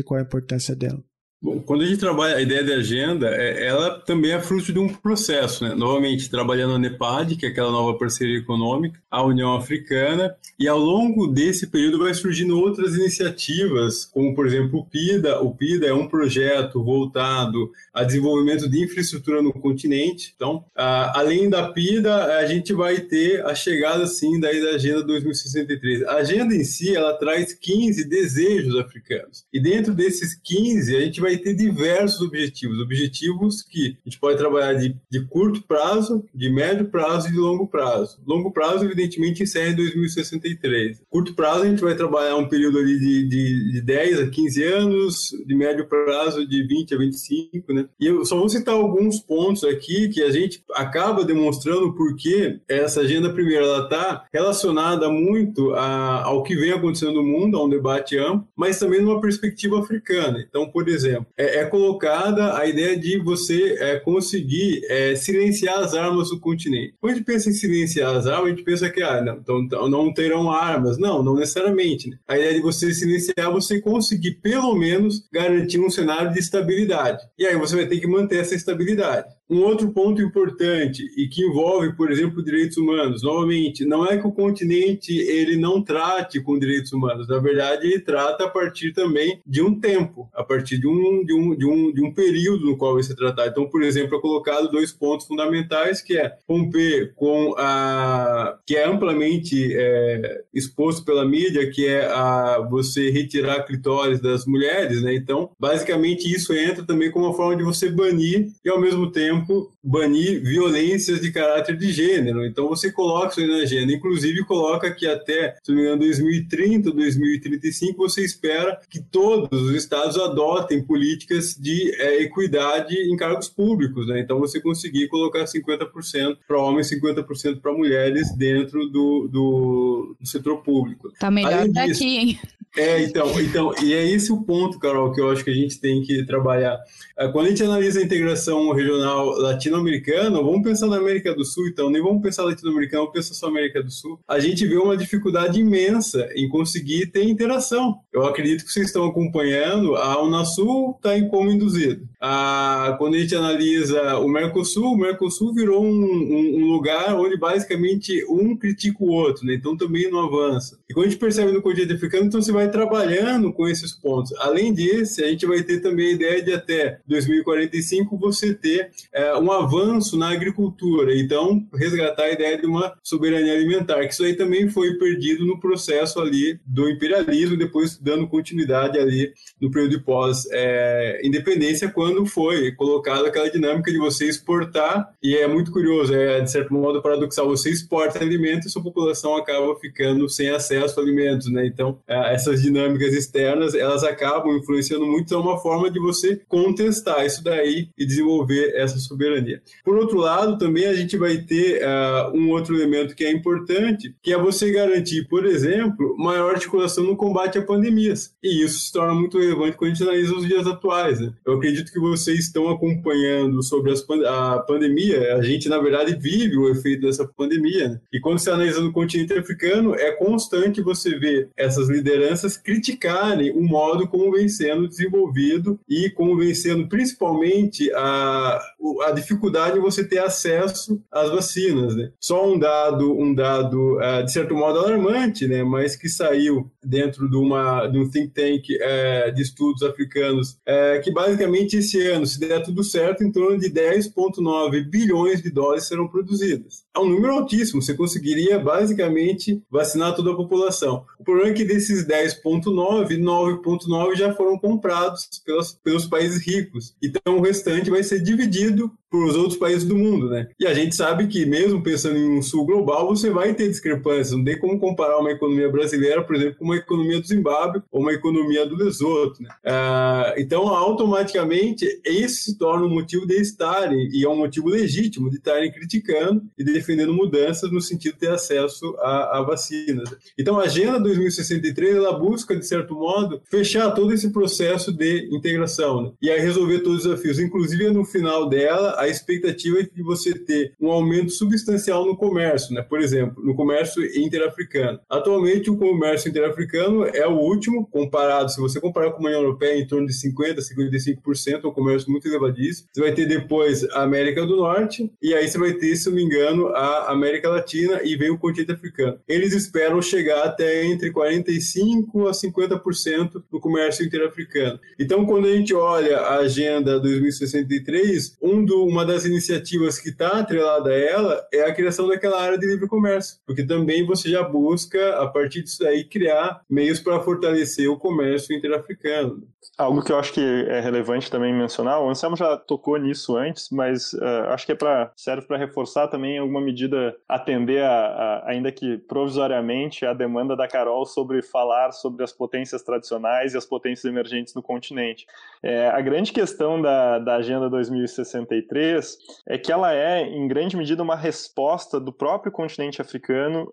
e qual a importância dela? Bom, quando a gente trabalha a ideia de agenda, é, ela também é fruto de um processo, né? Novamente, trabalhando a NEPAD, que é aquela nova parceria econômica, a União Africana, e ao longo desse período vai surgindo outras iniciativas, como, por exemplo, o PIDA. O PIDA é um projeto voltado a desenvolvimento de infraestrutura no continente. Então, além da PIDA, a gente vai ter a chegada, sim, daí da Agenda 2063. A agenda em si, ela traz 15 desejos africanos. E dentro desses 15, a gente vai ter diversos objetivos. Objetivos que a gente pode trabalhar de, de curto prazo, de médio prazo e de longo prazo. Longo prazo, evidentemente, encerra em 2063. Curto prazo, a gente vai trabalhar um período ali de, de, de 10 a 15 anos, de médio prazo, de 20 a 25, né? E eu só vou citar alguns pontos aqui que a gente acaba demonstrando porque essa agenda primeira ela está relacionada muito a, ao que vem acontecendo no mundo, a um debate amplo, mas também numa perspectiva africana. Então, por exemplo, é, é colocada a ideia de você é, conseguir é, silenciar as armas do continente. Quando a gente pensa em silenciar as armas, a gente pensa que ah, não, então, então não terão armas. Não, não necessariamente. Né? A ideia de você silenciar, você conseguir pelo menos garantir um cenário de estabilidade. E aí você vai ter que manter essa estabilidade. Um outro ponto importante e que envolve, por exemplo, direitos humanos. Novamente, não é que o continente ele não trate com direitos humanos. Na verdade, ele trata a partir também de um tempo, a partir de um, de um, de um, de um período no qual vai ser tratado. Então, por exemplo, é colocado dois pontos fundamentais, que é romper com a... que é amplamente é, exposto pela mídia, que é a você retirar clitóris das mulheres, né? Então, basicamente, isso entra também como uma forma de você banir e, ao mesmo tempo, banir violências de caráter de gênero. Então, você coloca isso aí na agenda. Inclusive, coloca que até, se não me engano, 2030, 2035, você espera que todos os estados adotem políticas de é, equidade em cargos públicos. Né? Então, você conseguir colocar 50% para homens, 50% para mulheres dentro do, do, do, setor público. Tá melhor daqui, hein? É, então, então, e é esse o ponto, Carol, que eu acho que a gente tem que trabalhar. É, quando a gente analisa a integração regional latino-americana, vamos pensar na América do Sul, então, nem vamos pensar latino-americana, vamos pensar só América do Sul. A gente vê uma dificuldade imensa em conseguir ter interação. Eu acredito que vocês estão acompanhando, a Unasul está em como induzido. A, quando a gente analisa o Mercosul, o Mercosul virou um, um, um lugar onde basicamente um critica o outro, né? então também não avança. E quando a gente percebe no continente africano, então você vai vai trabalhando com esses pontos. Além disso, a gente vai ter também a ideia de até 2045 você ter é, um avanço na agricultura, então resgatar a ideia de uma soberania alimentar, que isso aí também foi perdido no processo ali do imperialismo, depois dando continuidade ali no período de pós-independência, é, quando foi colocada aquela dinâmica de você exportar, e é muito curioso, é de certo modo paradoxal, você exporta alimentos e sua população acaba ficando sem acesso a alimentos, né? Então, é, essas dinâmicas externas, elas acabam influenciando muito, é uma forma de você contestar isso daí e desenvolver essa soberania. Por outro lado, também a gente vai ter uh, um outro elemento que é importante, que é você garantir, por exemplo, maior articulação no combate a pandemias. E isso se torna muito relevante quando a gente analisa os dias atuais. Né? Eu acredito que vocês estão acompanhando sobre as, a pandemia, a gente, na verdade, vive o efeito dessa pandemia. Né? E quando você analisa no continente africano, é constante você ver essas lideranças lideranças criticarem o modo como vem sendo desenvolvido e como vem sendo principalmente a, a dificuldade de você ter acesso às vacinas. Né? Só um dado, um dado uh, de certo modo alarmante, né? mas que saiu dentro de, uma, de um think tank uh, de estudos africanos, uh, que basicamente esse ano, se der tudo certo, em torno de 10,9 bilhões de doses serão produzidas. É um número altíssimo, você conseguiria basicamente vacinar toda a população. O problema é que desses 10 10,9, 9,9 já foram comprados pelos, pelos países ricos. Então o restante vai ser dividido para os outros países do mundo, né? E a gente sabe que mesmo pensando em um sul global, você vai ter discrepâncias. Não tem como comparar uma economia brasileira, por exemplo, com uma economia do Zimbábue ou uma economia do Lesoto, né? Ah, então, automaticamente, isso se torna um motivo de estarem, e é um motivo legítimo de estarem criticando e defendendo mudanças no sentido de ter acesso a, a vacinas. Então, a Agenda 2063, ela busca, de certo modo, fechar todo esse processo de integração, né? E aí resolver todos os desafios. Inclusive, no final dela, a expectativa é de você ter um aumento substancial no comércio, né? Por exemplo, no comércio interafricano. Atualmente, o comércio interafricano é o último, comparado, se você comparar com a União Europeia, em torno de 50%, 55%, é um comércio muito elevadíssimo. Você vai ter depois a América do Norte, e aí você vai ter, se não me engano, a América Latina e vem o continente africano. Eles esperam chegar até entre 45% a 50% no comércio interafricano. Então, quando a gente olha a Agenda 2063, um do, uma das iniciativas que está atrelada a ela é a criação daquela área de livre comércio, porque também você já busca, a partir disso daí, criar meios para fortalecer o comércio interafricano. Algo que eu acho que é relevante também mencionar, o Anselmo já tocou nisso antes, mas uh, acho que é para serve para reforçar também alguma medida atender a, a, ainda que provisoriamente a demanda da Carol sobre falar sobre as potências tradicionais e as potências emergentes no continente. É, a grande questão da, da Agenda 2063 é que ela é, em grande medida, uma resposta do próprio continente africano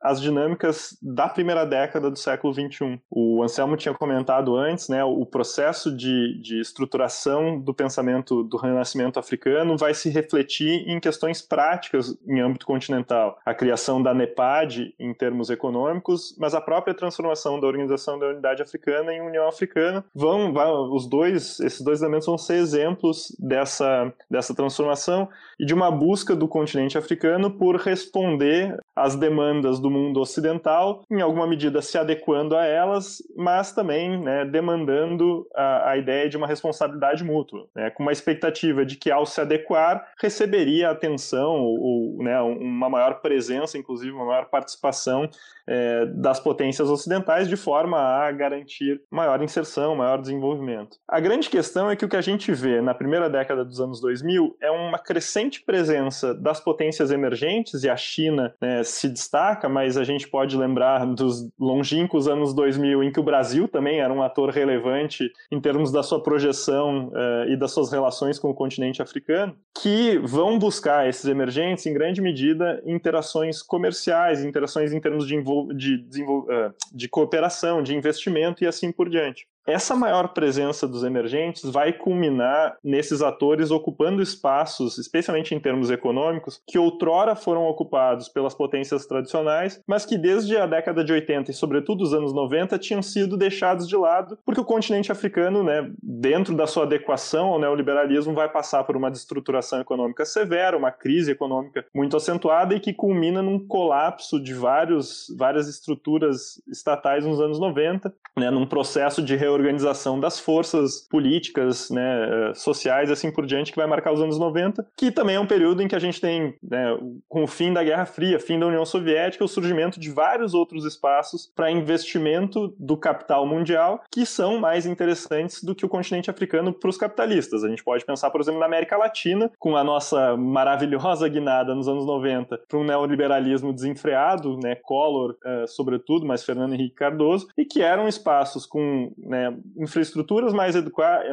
às dinâmicas da primeira década do século XXI. O Anselmo tinha comentado antes, né, o processo de, de estruturação do pensamento do renascimento africano vai se refletir em questões práticas em âmbito continental. A criação da NEPAD em termos econômicos, mas a própria transformação da Organização da Unidade Africana em União Africana, vão, vão os dois, esses dois elementos vão ser exemplos dessa, dessa transformação e de uma busca do continente africano por responder às demandas do mundo ocidental, em alguma medida se adequando a elas, mas também né, demandando a, a, ideia de uma responsabilidade mútua, né, com uma expectativa de que ao se adequar receberia atenção ou, ou né, uma maior presença, inclusive uma maior participação é, das potências ocidentais de forma a garantir maior inserção, maior desenvolvimento. A grande questão é que o que a gente vê na primeira década dos anos 2000 é uma crescente presença das potências emergentes, e a China né, se destaca, mas a gente pode lembrar dos longínquos anos 2000 em que o Brasil também era um ator relevante em termos da sua projeção uh, e das suas relações com o continente africano, que vão buscar esses emergentes, em grande medida, interações comerciais, interações em termos de de, eh, de cooperação, de investimento e assim por diante. Essa maior presença dos emergentes vai culminar nesses atores ocupando espaços, especialmente em termos econômicos, que outrora foram ocupados pelas potências tradicionais, mas que desde a década de 80 e sobretudo os anos 90 tinham sido deixados de lado, porque o continente africano, né, dentro da sua adequação ao neoliberalismo, vai passar por uma destruturação econômica severa, uma crise econômica muito acentuada e que culmina num colapso de vários, várias estruturas estatais nos anos 90, né, num processo de reorganização das forças políticas, né, eh, sociais assim por diante, que vai marcar os anos 90, que também é um período em que a gente tem, né, com o fim da Guerra Fria, fim da União Soviética, o surgimento de vários outros espaços para investimento do capital mundial que são mais interessantes do que o continente africano para os capitalistas. A gente pode pensar, por exemplo, na América Latina, com a nossa maravilhosa guinada nos anos 90 para um neoliberalismo desenfreado, né, Collor, uh, sobretudo, mas Fernando Henrique Cardoso, e que eram espaços com né, né, infraestruturas mais,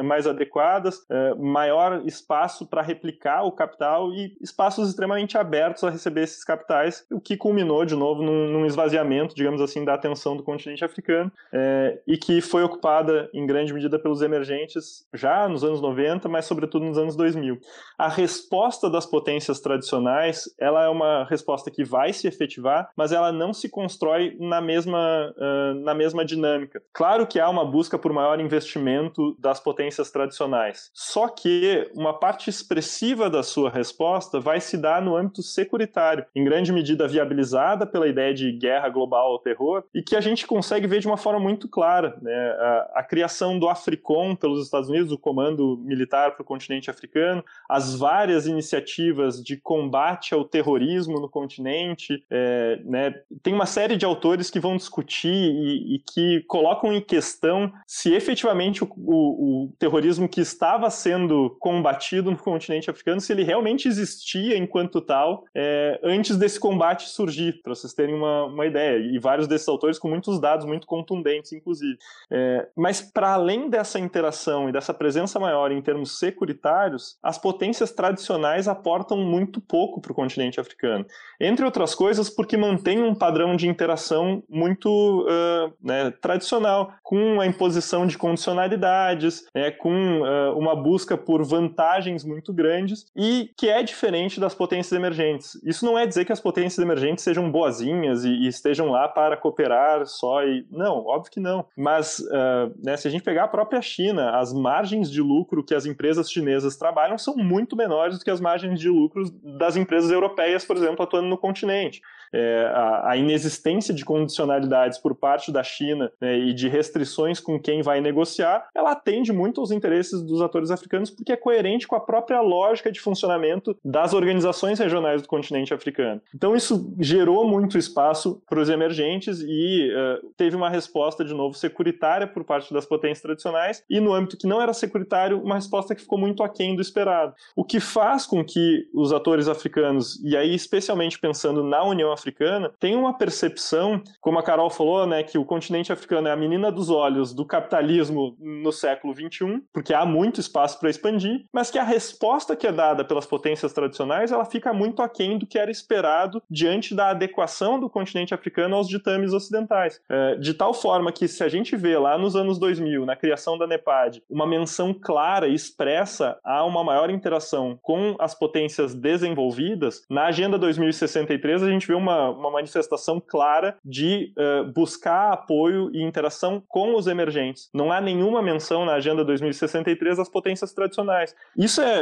mais adequadas, é, maior espaço para replicar o capital e espaços extremamente abertos a receber esses capitais, o que culminou de novo num, num esvaziamento, digamos assim, da atenção do continente africano é, e que foi ocupada em grande medida pelos emergentes já nos anos 90, mas sobretudo nos anos 2000. A resposta das potências tradicionais, ela é uma resposta que vai se efetivar, mas ela não se constrói na mesma, uh, na mesma dinâmica. Claro que há uma busca por maior investimento das potências tradicionais. Só que uma parte expressiva da sua resposta vai se dar no âmbito securitário, em grande medida viabilizada pela ideia de guerra global ao terror, e que a gente consegue ver de uma forma muito clara. Né? A, a criação do AFRICOM pelos Estados Unidos, o Comando Militar para o Continente Africano, as várias iniciativas de combate ao terrorismo no continente. É, né? Tem uma série de autores que vão discutir e, e que colocam em questão se efetivamente o, o, o, terrorismo que estava sendo combatido no continente africano, se ele realmente existia enquanto tal, é, antes desse combate surgir, para vocês terem uma, uma, ideia. E vários desses autores com muitos dados muito contundentes, inclusive. É, mas, para além dessa interação e dessa presença maior em termos securitários, as potências tradicionais aportam muito pouco para o continente africano. Entre outras coisas, porque mantém um padrão de interação muito uh, né, tradicional, com a imposição imposição de condicionalidades, né, com uh, uma busca por vantagens muito grandes e que é diferente das potências emergentes. Isso não é dizer que as potências emergentes sejam boazinhas e, e estejam lá para cooperar só e não, óbvio que não. Mas uh, né, se a gente pegar a própria China, as margens de lucro que as empresas chinesas trabalham são muito menores do que as margens de lucro das empresas europeias, por exemplo, atuando no continente é, a, a, inexistência de condicionalidades por parte da China né, e de restrições com quem vai negociar, ela atende muito aos interesses dos atores africanos porque é coerente com a própria lógica de funcionamento das organizações regionais do continente africano. Então isso gerou muito espaço para os emergentes e uh, teve uma resposta de novo securitária por parte das potências tradicionais e no âmbito que não era securitário uma resposta que ficou muito aquém do esperado. O que faz com que os atores africanos e aí especialmente pensando na União africana tem uma percepção, como a Carol falou, né, que o continente africano é a menina dos olhos do capitalismo no século XXI, porque há muito espaço para expandir, mas que a resposta que é dada pelas potências tradicionais ela fica muito aquém do que era esperado diante da adequação do continente africano aos ditames ocidentais. É, de tal forma que, se a gente vê lá nos anos 2000, na criação da NEPAD, uma menção clara e expressa a uma maior interação com as potências desenvolvidas, na Agenda 2063 a gente vê uma uma, manifestação clara de uh, buscar apoio e interação com os emergentes Não há nenhuma menção na Agenda 2063 às potências tradicionais. Isso é,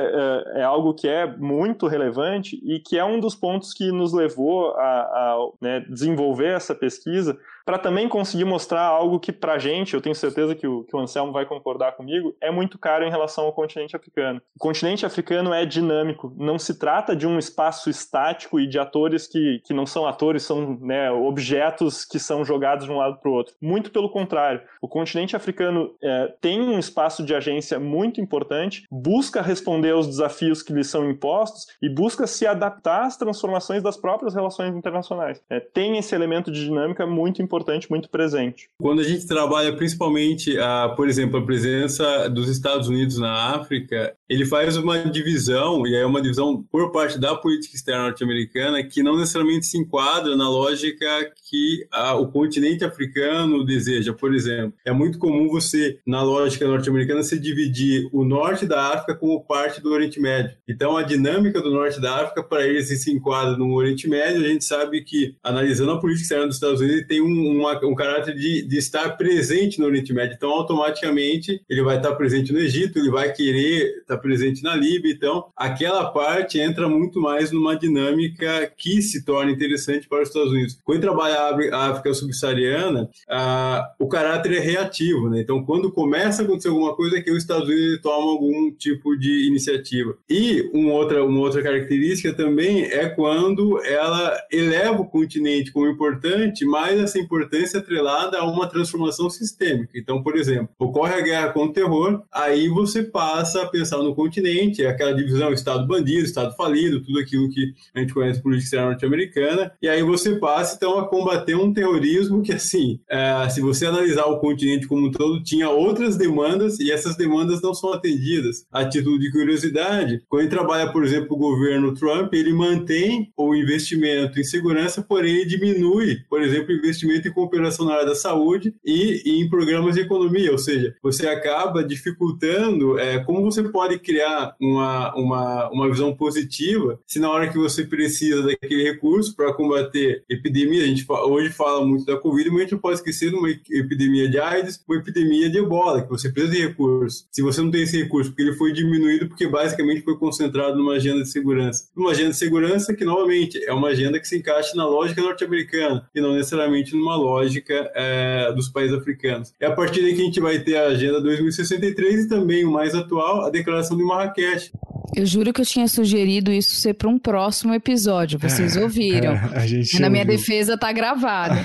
é, é algo que é muito relevante e que é um dos pontos que nos levou a, a né, desenvolver essa pesquisa para também conseguir mostrar algo que, para a gente, eu tenho certeza que o, que o Anselmo vai concordar comigo, é muito caro em relação ao continente africano. O continente africano é dinâmico, não se trata de um espaço estático e de atores que, que não são atores, são né, objetos que são jogados de um lado para o outro. Muito pelo contrário, o continente africano é, tem um espaço de agência muito importante, busca responder aos desafios que lhe são impostos e busca se adaptar às transformações das próprias relações internacionais. É, tem esse elemento de dinâmica muito importante importante, muito presente. Quando a gente trabalha principalmente, a, por exemplo, a presença dos Estados Unidos na África, ele faz uma divisão, e é uma divisão por parte da política externa norte-americana, que não necessariamente se enquadra na lógica que a, o continente africano deseja. Por exemplo, é muito comum você, na lógica norte-americana, se dividir o norte da África como parte do Oriente Médio. Então, a dinâmica do norte da África, para eles, se enquadra no Oriente Médio. A gente sabe que, analisando a política externa dos Estados Unidos, tem um uma, um caráter de, de estar presente no Oriente Médio. Então, automaticamente, ele vai estar presente no Egito, ele vai querer estar presente na Líbia. Então, aquela parte entra muito mais numa dinâmica que se torna interessante para os Estados Unidos. Quando trabalha a África subsaariana, ah, o caráter é reativo. Né? Então, quando começa a acontecer alguma coisa, é que os Estados Unidos tomam algum tipo de iniciativa. E uma outra, uma outra característica também é quando ela eleva o continente como importante, mas essa importância importância atrelada a uma transformação sistêmica. Então, por exemplo, ocorre a guerra contra o terror, aí você passa a pensar no continente, aquela divisão Estado bandido, Estado falido, tudo aquilo que a gente conhece por política norte-americana, e aí você passa, então, a combater um terrorismo que, assim, é, se você analisar o continente como um todo, tinha outras demandas e essas demandas não são atendidas. A título de curiosidade, quando trabalha, por exemplo, o governo Trump, ele mantém o investimento em segurança, porém ele diminui, por exemplo, o investimento em cooperação na área da saúde e, e em programas de economia, ou seja, você acaba dificultando é, como você pode criar uma, uma, uma visão positiva se na hora que você precisa daquele recurso para combater epidemia, a gente hoje fala muito da Covid, mas a gente não pode esquecer de uma epidemia de AIDS, uma epidemia de ebola, que você precisa de recurso. Se você não tem esse recurso, porque ele foi diminuído, porque basicamente foi concentrado numa agenda de segurança. Uma agenda de segurança que, novamente, é uma agenda que se encaixa na lógica norte-americana e não necessariamente numa lógica é, dos países africanos. É a partir daí que a gente vai ter a Agenda 2063 e também o mais atual, a Declaração de Marrakech. Eu juro que eu tinha sugerido isso ser para um próximo episódio. Vocês é, ouviram. É, Na minha defesa tá gravado.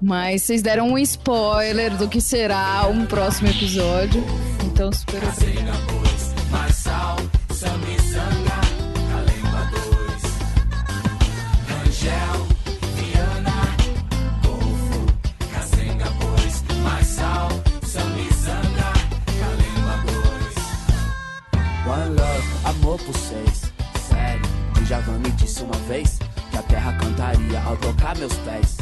Mas vocês deram um spoiler do que será um próximo episódio. Então, super obrigado. Seis. Sério, o Javan me disse uma vez que a terra cantaria ao tocar meus pés.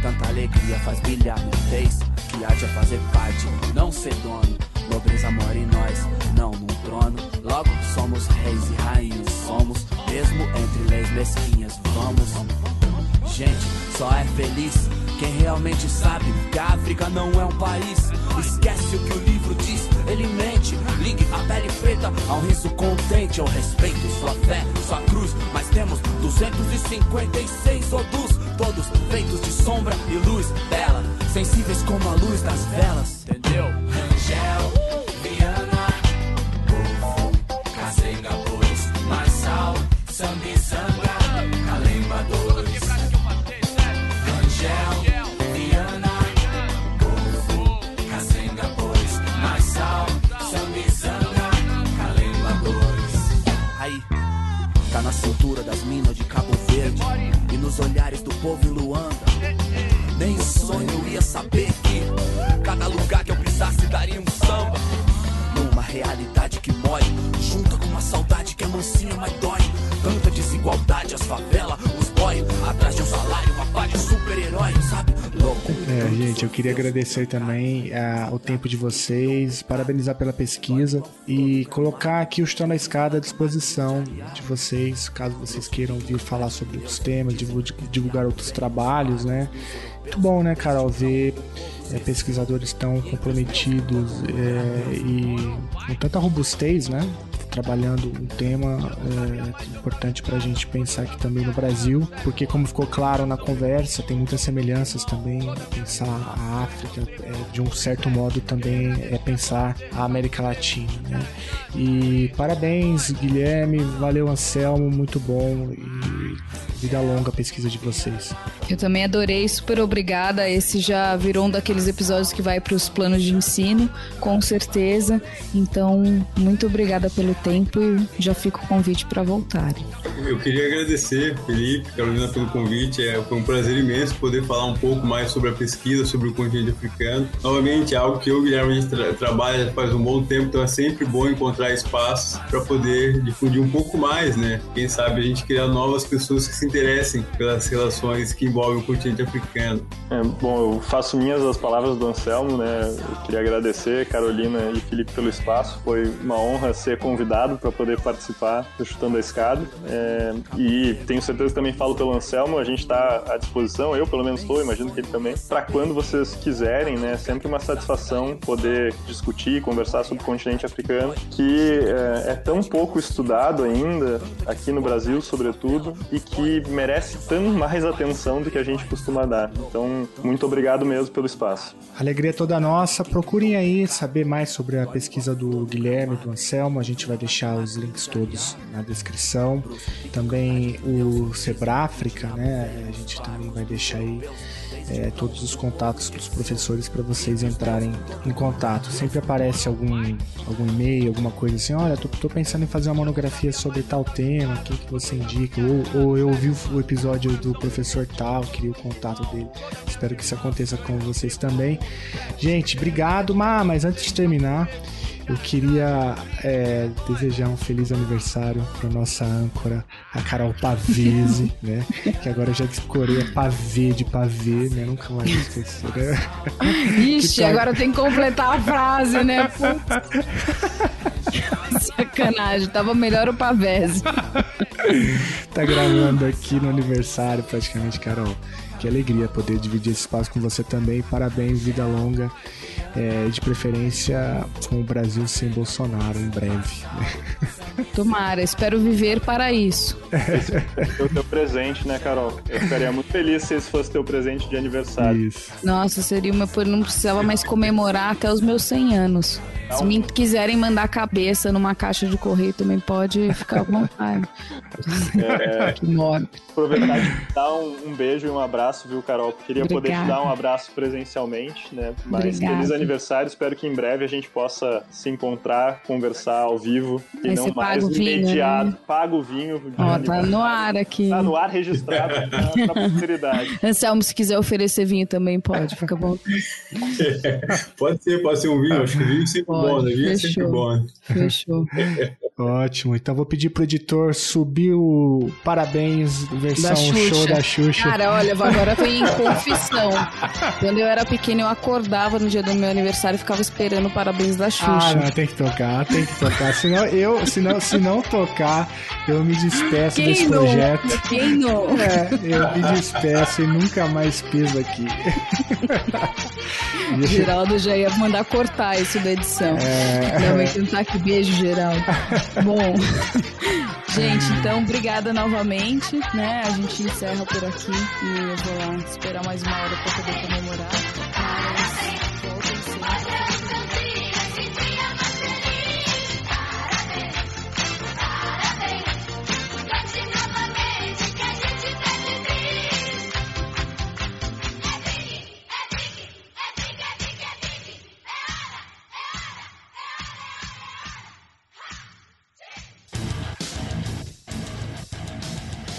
Tanta alegria faz brilhar meu fez que haja fazer parte, não ser dono. Nobreza mora em nós, não num trono. Logo somos reis e rainhas, somos mesmo entre leis mesquinhas. Vamos, gente, só é feliz quem realmente sabe que a África não é um país. Esquece o que o livro diz, ele mente. Ligue a pele preta a um riso contente. Eu respeito sua fé, sua cruz. Mas temos 256 odus, todos feitos de sombra e luz bela, sensíveis como a luz das velas. Entendeu? Angel. nos olhares do gente, eu queria agradecer também uh, o tempo de vocês, parabenizar pela pesquisa e colocar aqui o Chutando na Escada à disposição de vocês, caso vocês queiram vir falar sobre outros temas, divulgar outros trabalhos, né? Muito bom, né, Carol, ver é, pesquisadores tão comprometidos é, e com tanta robustez, né? Trabalhando um tema é, importante para a gente pensar aqui também no Brasil, porque como ficou claro na conversa, tem muitas semelhanças também. Pensar a África, é, de um certo modo, também é pensar a América Latina. Né? E parabéns, Guilherme, valeu, Anselmo, muito bom e vida longa a pesquisa de vocês. Eu também adorei, super obrigada. Esse já virou um daqueles episódios que vai para os planos de ensino, com certeza. Então, muito obrigada pelo tempo e já fica o convite para voltarem. Eu queria agradecer, Felipe, Carolina, pelo convite. É, foi um prazer imenso poder falar um pouco mais sobre a pesquisa, sobre o continente africano. Novamente, é algo que eu e o Guilherme a gente tra trabalha faz um bom tempo, então é sempre bom encontrar espaços para poder difundir um pouco mais, né? Quem sabe a gente criar novas pessoas que se interessem pelas relações que envolvem o continente africano. É, bom, eu faço minhas as palavras do Anselmo, né? Eu queria agradecer Carolina e Felipe pelo espaço. Foi uma honra ser convidado para poder participar do Chutando a Escada. É, e tenho certeza que também falo pelo Anselmo, a gente está à disposição, eu pelo menos estou, imagino que ele também, para quando vocês quiserem, né? Sempre uma satisfação poder discutir, conversar sobre o continente africano, que é, é tão pouco estudado ainda, aqui no Brasil, sobretudo, e que merece tão mais atenção do que a gente costuma dar. Então, muito obrigado mesmo pelo espaço. Alegria é toda nossa. Procurem aí saber mais sobre a pesquisa do Guilherme, do Anselmo. A gente vai deixar os links todos na descrição. Também o Sebrafrica, né? A gente também vai deixar aí é, todos os contatos dos professores para vocês entrarem em contato. Sempre aparece algum, algum e-mail, alguma coisa assim, olha, tô, tô pensando em fazer uma monografia sobre tal tema, o que, você indica? Ou, ou eu ouvi o episódio do professor tal, queria o contato dele. Espero que isso aconteça com vocês também. Gente, obrigado, mas antes de terminar, eu queria é, desejar um feliz aniversário para nossa âncora, a Carol Pavese, né? Que agora eu já decorei a pavê de pavê, né? Nunca mais esqueci, né? Ixi, tá... agora tem que completar a frase, né? Sacanagem, tava melhor o Pavese. tá gravando aqui no aniversário, praticamente, Carol. Que alegria poder dividir esse espaço com você também. Parabéns, vida longa é, de preferência com o Brasil sem Bolsonaro em breve. Tomara, espero viver para isso. Esse é o teu presente, né, Carol? Eu ficaria muito feliz se esse fosse teu presente de aniversário. Isso. Nossa, seria uma. Eu não precisava mais comemorar até os meus 100 anos. Se me quiserem mandar cabeça numa caixa de correio, também pode ficar à vontade. É, que mora. Aproveitar de dar um, um, beijo e um abraço, viu, Carol? Queria Obrigada. poder te dar um abraço presencialmente, né? Mas Obrigada. feliz aniversário. Espero que em breve a gente possa se encontrar, conversar ao vivo e Aí não mais imediato. Né? Paga o vinho. Ó, tá no ar aqui. Tá no ar registrado pra posteridade. Anselmo, se quiser oferecer vinho também pode, fica bom. pode ser, pode ser um vinho. Acho que vinho sempre pode, bom, né? Vinho é sempre bom. Fechou. Ótimo. Então vou pedir pro editor subir o parabéns versão show da Xuxa. Cara, olha, agora vem confissão. Quando eu era pequeno, eu acordava no dia do meu aniversário ficava esperando parabéns da Xuxa. Ah, não, tem que tocar, tem que tocar. Senão eu, se não, se não tocar, eu me despeço Quem desse não? projeto. Quem não? É, eu me despeço e nunca mais piso aqui. Geraldo já ia mandar cortar isso da edição. É... Não, vai tentar que beijo, Geraldo. Bom, gente, então, obrigada novamente, né? A gente encerra por aqui e eu vou lá esperar mais uma hora para poder comemorar. Mas